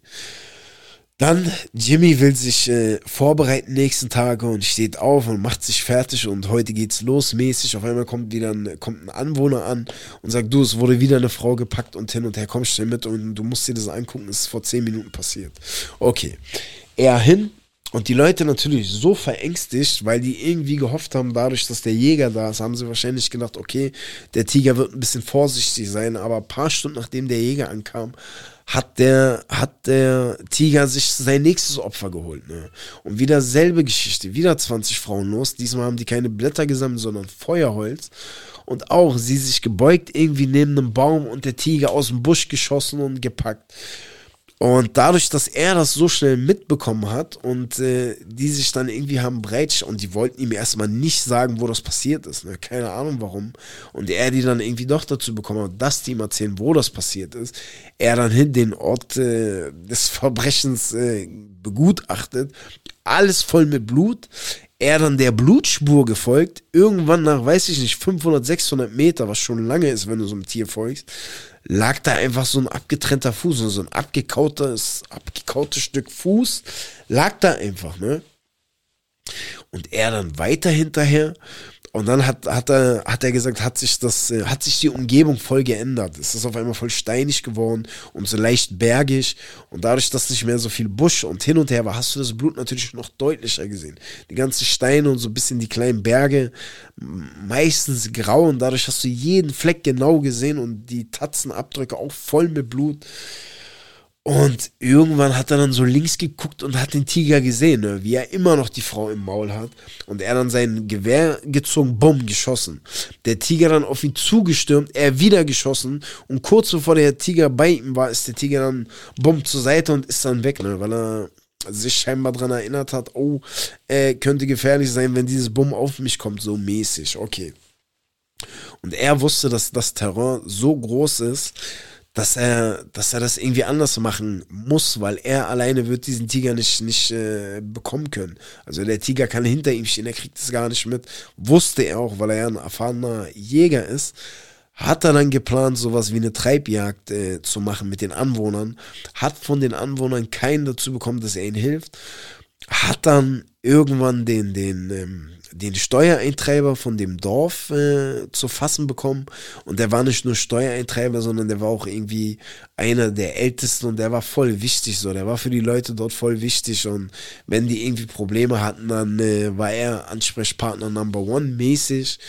Dann, Jimmy will sich äh, vorbereiten nächsten Tage und steht auf und macht sich fertig und heute geht's los mäßig. Auf einmal kommt wieder ein, kommt ein Anwohner an und sagt, du, es wurde wieder eine Frau gepackt und hin und her, komm schnell mit und du musst dir das angucken, es ist vor zehn Minuten passiert. Okay. Er hin, und die Leute natürlich so verängstigt, weil die irgendwie gehofft haben, dadurch, dass der Jäger da ist, haben sie wahrscheinlich gedacht, okay, der Tiger wird ein bisschen vorsichtig sein, aber ein paar Stunden nachdem der Jäger ankam, hat der, hat der Tiger sich sein nächstes Opfer geholt. Ne? Und wieder selbe Geschichte, wieder 20 Frauen los. Diesmal haben die keine Blätter gesammelt, sondern Feuerholz. Und auch sie sich gebeugt irgendwie neben einem Baum und der Tiger aus dem Busch geschossen und gepackt. Und dadurch, dass er das so schnell mitbekommen hat und äh, die sich dann irgendwie haben breit und die wollten ihm erstmal nicht sagen, wo das passiert ist, ne? keine Ahnung warum. Und er die dann irgendwie doch dazu bekommen hat, dass die ihm erzählen, wo das passiert ist. Er dann hin den Ort äh, des Verbrechens äh, begutachtet, alles voll mit Blut. Er dann der Blutspur gefolgt, irgendwann nach, weiß ich nicht, 500, 600 Meter, was schon lange ist, wenn du so einem Tier folgst, lag da einfach so ein abgetrennter Fuß, so ein abgekautes, abgekautes Stück Fuß, lag da einfach, ne? Und er dann weiter hinterher und dann hat, hat, er, hat er gesagt, hat sich, das, äh, hat sich die Umgebung voll geändert. Es ist auf einmal voll steinig geworden und so leicht bergig. Und dadurch, dass nicht mehr so viel Busch und hin und her war, hast du das Blut natürlich noch deutlicher gesehen. Die ganzen Steine und so ein bisschen die kleinen Berge, meistens grau. Und dadurch hast du jeden Fleck genau gesehen und die Tatzenabdrücke auch voll mit Blut. Und irgendwann hat er dann so links geguckt und hat den Tiger gesehen, ne, wie er immer noch die Frau im Maul hat. Und er dann sein Gewehr gezogen, bumm, geschossen. Der Tiger dann auf ihn zugestürmt, er wieder geschossen. Und kurz bevor der Tiger bei ihm war, ist der Tiger dann bumm zur Seite und ist dann weg, ne, weil er sich scheinbar daran erinnert hat, oh, äh, könnte gefährlich sein, wenn dieses Bumm auf mich kommt, so mäßig. Okay. Und er wusste, dass das Terror so groß ist, dass er, dass er das irgendwie anders machen muss, weil er alleine wird diesen Tiger nicht, nicht äh, bekommen können. Also der Tiger kann hinter ihm stehen, er kriegt es gar nicht mit. Wusste er auch, weil er ja ein erfahrener Jäger ist. Hat er dann geplant, sowas wie eine Treibjagd äh, zu machen mit den Anwohnern. Hat von den Anwohnern keinen dazu bekommen, dass er ihnen hilft. Hat dann irgendwann den, den, ähm, den Steuereintreiber von dem Dorf äh, zu fassen bekommen. Und der war nicht nur Steuereintreiber, sondern der war auch irgendwie einer der Ältesten und der war voll wichtig. So, der war für die Leute dort voll wichtig. Und wenn die irgendwie Probleme hatten, dann äh, war er Ansprechpartner Number One mäßig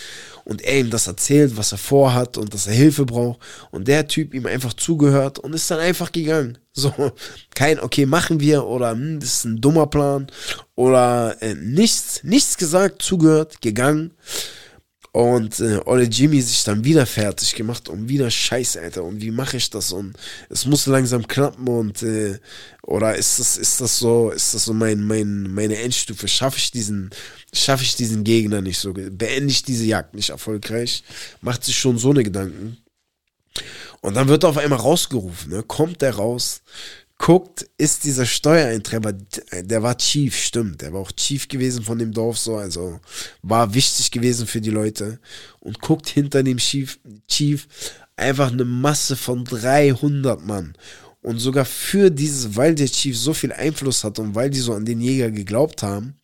und er ihm das erzählt, was er vorhat und dass er Hilfe braucht und der Typ ihm einfach zugehört und ist dann einfach gegangen. (laughs) So, kein, okay, machen wir oder hm, das ist ein dummer Plan oder äh, nichts, nichts gesagt, zugehört, gegangen. Und äh, Olle Jimmy sich dann wieder fertig gemacht und wieder Scheiße, Alter. Und wie mache ich das? Und es muss langsam klappen und äh, oder ist das, ist das so, ist das so mein, mein, meine Endstufe? Schaffe ich diesen, schaffe ich diesen Gegner nicht so? Beende ich diese Jagd nicht erfolgreich? Macht sich schon so eine Gedanken. Und dann wird er auf einmal rausgerufen, ne? Kommt der raus, guckt, ist dieser Steuereintreiber, der war Chief, stimmt, der war auch Chief gewesen von dem Dorf so, also war wichtig gewesen für die Leute. Und guckt hinter dem Chief, Chief einfach eine Masse von 300 Mann. Und sogar für dieses, weil der Chief so viel Einfluss hat und weil die so an den Jäger geglaubt haben,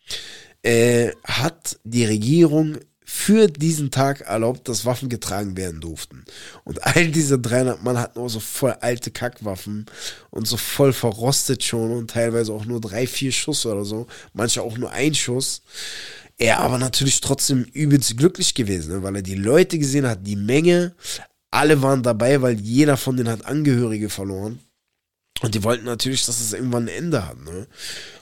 äh, hat die Regierung für diesen Tag erlaubt, dass Waffen getragen werden durften. Und all diese 300 Mann hatten auch so voll alte Kackwaffen und so voll verrostet schon und teilweise auch nur drei, vier Schuss oder so. Manche auch nur ein Schuss. Er aber natürlich trotzdem übelst glücklich gewesen, ne? weil er die Leute gesehen hat, die Menge. Alle waren dabei, weil jeder von denen hat Angehörige verloren. Und die wollten natürlich, dass es irgendwann ein Ende hat. Ne?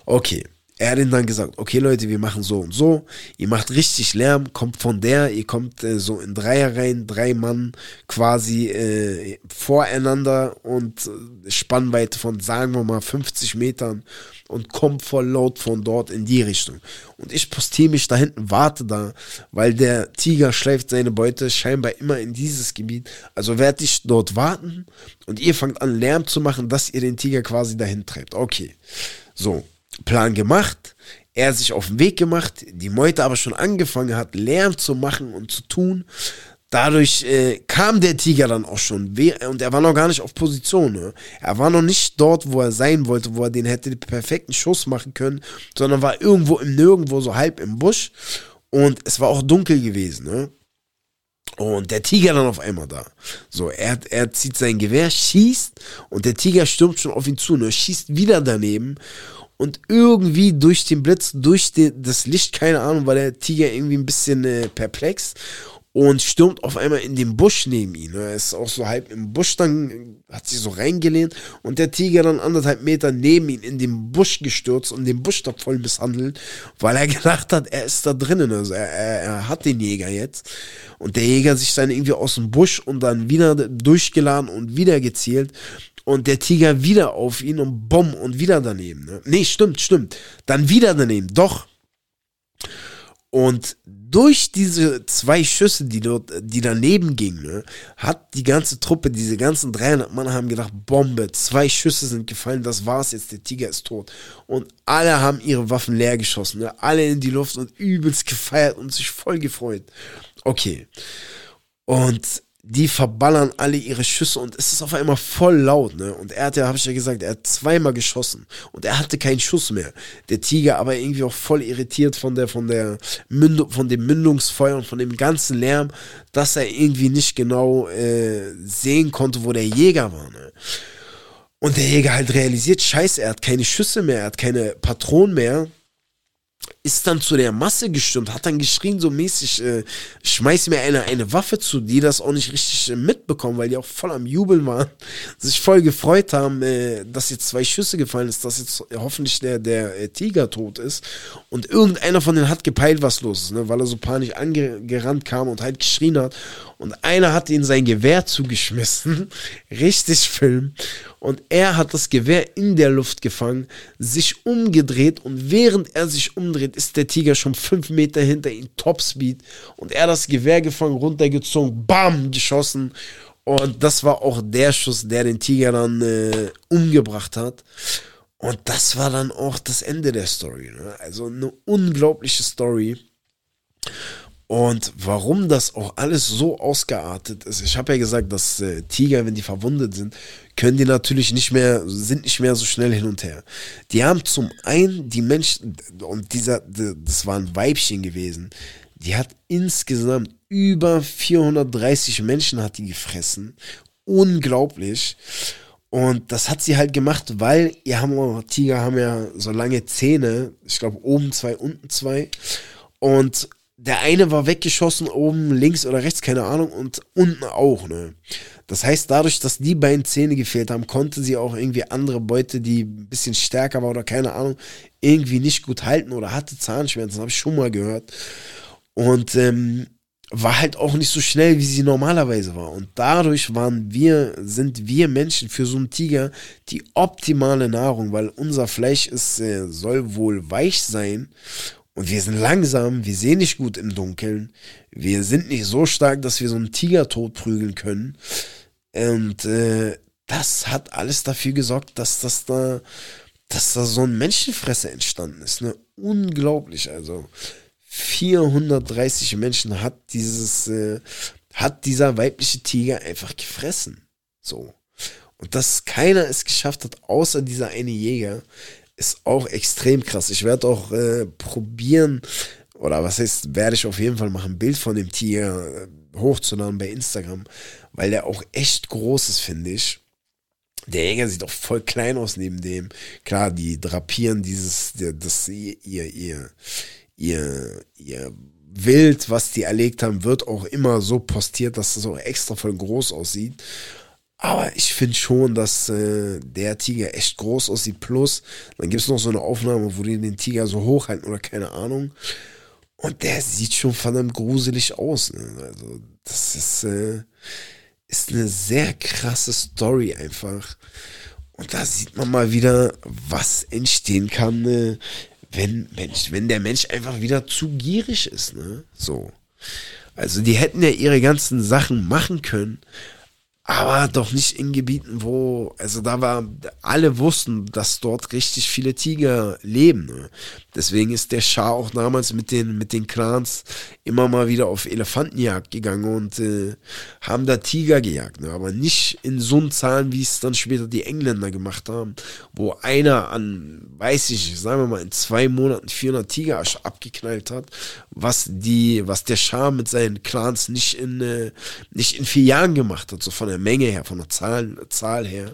Okay er hat ihnen dann gesagt, okay Leute, wir machen so und so, ihr macht richtig Lärm, kommt von der, ihr kommt äh, so in Dreierreihen, drei Mann quasi äh, voreinander und äh, Spannweite von, sagen wir mal, 50 Metern und kommt voll laut von dort in die Richtung. Und ich postiere mich da hinten, warte da, weil der Tiger schleift seine Beute scheinbar immer in dieses Gebiet. Also werde ich dort warten und ihr fangt an Lärm zu machen, dass ihr den Tiger quasi dahin treibt. Okay. So, Plan gemacht, er sich auf den Weg gemacht, die Meute aber schon angefangen hat, Lärm zu machen und zu tun. Dadurch äh, kam der Tiger dann auch schon und er war noch gar nicht auf Position. Ne? Er war noch nicht dort, wo er sein wollte, wo er den hätte den perfekten Schuss machen können, sondern war irgendwo im Nirgendwo, so halb im Busch. Und es war auch dunkel gewesen. Ne? Und der Tiger dann auf einmal da. So, er, er zieht sein Gewehr, schießt und der Tiger stürmt schon auf ihn zu. Ne? Schießt wieder daneben und irgendwie durch den Blitz, durch die, das Licht, keine Ahnung, war der Tiger irgendwie ein bisschen äh, perplex und stürmt auf einmal in den Busch neben ihn. Er ist auch so halb im Busch dann, hat sich so reingelehnt und der Tiger dann anderthalb Meter neben ihn in den Busch gestürzt und den Busch da voll misshandelt, weil er (laughs) gedacht hat, er ist da drinnen. Also er, er, er hat den Jäger jetzt. Und der Jäger sich dann irgendwie aus dem Busch und dann wieder durchgeladen und wieder gezielt. Und der Tiger wieder auf ihn und bumm und wieder daneben. Ne? Nee, stimmt, stimmt. Dann wieder daneben. Doch. Und durch diese zwei Schüsse, die dort, die daneben gingen, ne, hat die ganze Truppe, diese ganzen 300 Mann haben gedacht, Bombe, zwei Schüsse sind gefallen, das war's jetzt, der Tiger ist tot. Und alle haben ihre Waffen leer geschossen, ne, alle in die Luft und übelst gefeiert und sich voll gefreut. Okay. Und die verballern alle ihre Schüsse und es ist auf einmal voll laut, ne? Und er hat ja, habe ich ja gesagt, er hat zweimal geschossen und er hatte keinen Schuss mehr. Der Tiger aber irgendwie auch voll irritiert von der, von der Mündung, von dem Mündungsfeuer und von dem ganzen Lärm, dass er irgendwie nicht genau äh, sehen konnte, wo der Jäger war, ne? Und der Jäger halt realisiert, scheiße, er hat keine Schüsse mehr, er hat keine Patronen mehr ist dann zu der Masse gestürmt, hat dann geschrien so mäßig, äh, schmeiß mir eine, eine Waffe zu, die das auch nicht richtig äh, mitbekommen, weil die auch voll am Jubeln waren, (laughs) sich voll gefreut haben, äh, dass jetzt zwei Schüsse gefallen ist, dass jetzt hoffentlich der, der äh, Tiger tot ist. Und irgendeiner von denen hat gepeilt, was los ist, ne, weil er so panisch angerannt kam und halt geschrien hat. Und einer hat ihm sein Gewehr zugeschmissen, (laughs) richtig Film. Und er hat das Gewehr in der Luft gefangen, sich umgedreht und während er sich umdreht, ist der Tiger schon fünf Meter hinter ihm, Topspeed und er das Gewehr gefangen, runtergezogen, bam, geschossen und das war auch der Schuss, der den Tiger dann äh, umgebracht hat. Und das war dann auch das Ende der Story. Ne? Also eine unglaubliche Story. Und warum das auch alles so ausgeartet ist, ich habe ja gesagt, dass äh, Tiger, wenn die verwundet sind, können die natürlich nicht mehr, sind nicht mehr so schnell hin und her. Die haben zum einen die Menschen, und dieser, das war ein Weibchen gewesen, die hat insgesamt über 430 Menschen hat die gefressen. Unglaublich. Und das hat sie halt gemacht, weil ihr haben Tiger haben ja so lange Zähne, ich glaube oben zwei, unten zwei. Und der eine war weggeschossen, oben links oder rechts, keine Ahnung, und unten auch, ne? Das heißt, dadurch, dass die beiden Zähne gefehlt haben, konnte sie auch irgendwie andere Beute, die ein bisschen stärker war oder keine Ahnung, irgendwie nicht gut halten oder hatte Zahnschmerzen, habe ich schon mal gehört. Und ähm, war halt auch nicht so schnell, wie sie normalerweise war. Und dadurch waren wir, sind wir Menschen für so einen Tiger die optimale Nahrung, weil unser Fleisch ist, äh, soll wohl weich sein und wir sind langsam, wir sehen nicht gut im Dunkeln. Wir sind nicht so stark, dass wir so einen Tiger totprügeln können. Und äh, das hat alles dafür gesorgt, dass das da, dass da so ein Menschenfresser entstanden ist. Ne? Unglaublich, also. 430 Menschen hat dieses, äh, hat dieser weibliche Tiger einfach gefressen. So. Und dass keiner es geschafft hat, außer dieser eine Jäger, ist auch extrem krass. Ich werde auch äh, probieren, oder was heißt, werde ich auf jeden Fall machen, ein Bild von dem Tier äh, hochzuladen bei Instagram, weil der auch echt groß ist, finde ich. Der Jäger sieht auch voll klein aus neben dem. Klar, die drapieren dieses, das, ihr, ihr, ihr, ihr Wild, was die erlegt haben, wird auch immer so postiert, dass das auch extra voll groß aussieht. Aber ich finde schon, dass äh, der Tiger echt groß aussieht. Plus, dann gibt es noch so eine Aufnahme, wo die den Tiger so hochhalten oder keine Ahnung. Und der sieht schon verdammt gruselig aus. Ne? Also, das ist, äh, ist eine sehr krasse Story einfach. Und da sieht man mal wieder, was entstehen kann, äh, wenn, Mensch, wenn der Mensch einfach wieder zu gierig ist. Ne? So. Also, die hätten ja ihre ganzen Sachen machen können aber doch nicht in Gebieten, wo, also da war, alle wussten, dass dort richtig viele Tiger leben. Ne? Deswegen ist der Schah auch damals mit den, mit den Clans immer mal wieder auf Elefantenjagd gegangen und äh, haben da Tiger gejagt. Ne? Aber nicht in so Zahlen, wie es dann später die Engländer gemacht haben, wo einer an, weiß ich, sagen wir mal, in zwei Monaten 400 Tiger abgeknallt hat, was die, was der Schah mit seinen Clans nicht in, äh, nicht in vier Jahren gemacht hat, so von der der Menge her, von der Zahl, Zahl her.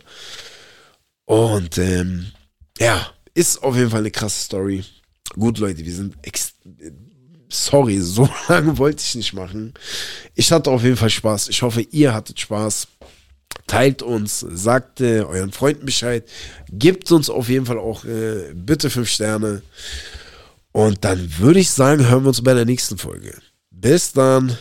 Und ähm, ja, ist auf jeden Fall eine krasse Story. Gut, Leute, wir sind sorry, so (laughs) lange wollte ich nicht machen. Ich hatte auf jeden Fall Spaß. Ich hoffe, ihr hattet Spaß. Teilt uns, sagt äh, euren Freunden Bescheid, gebt uns auf jeden Fall auch äh, bitte fünf Sterne. Und dann würde ich sagen, hören wir uns bei der nächsten Folge. Bis dann.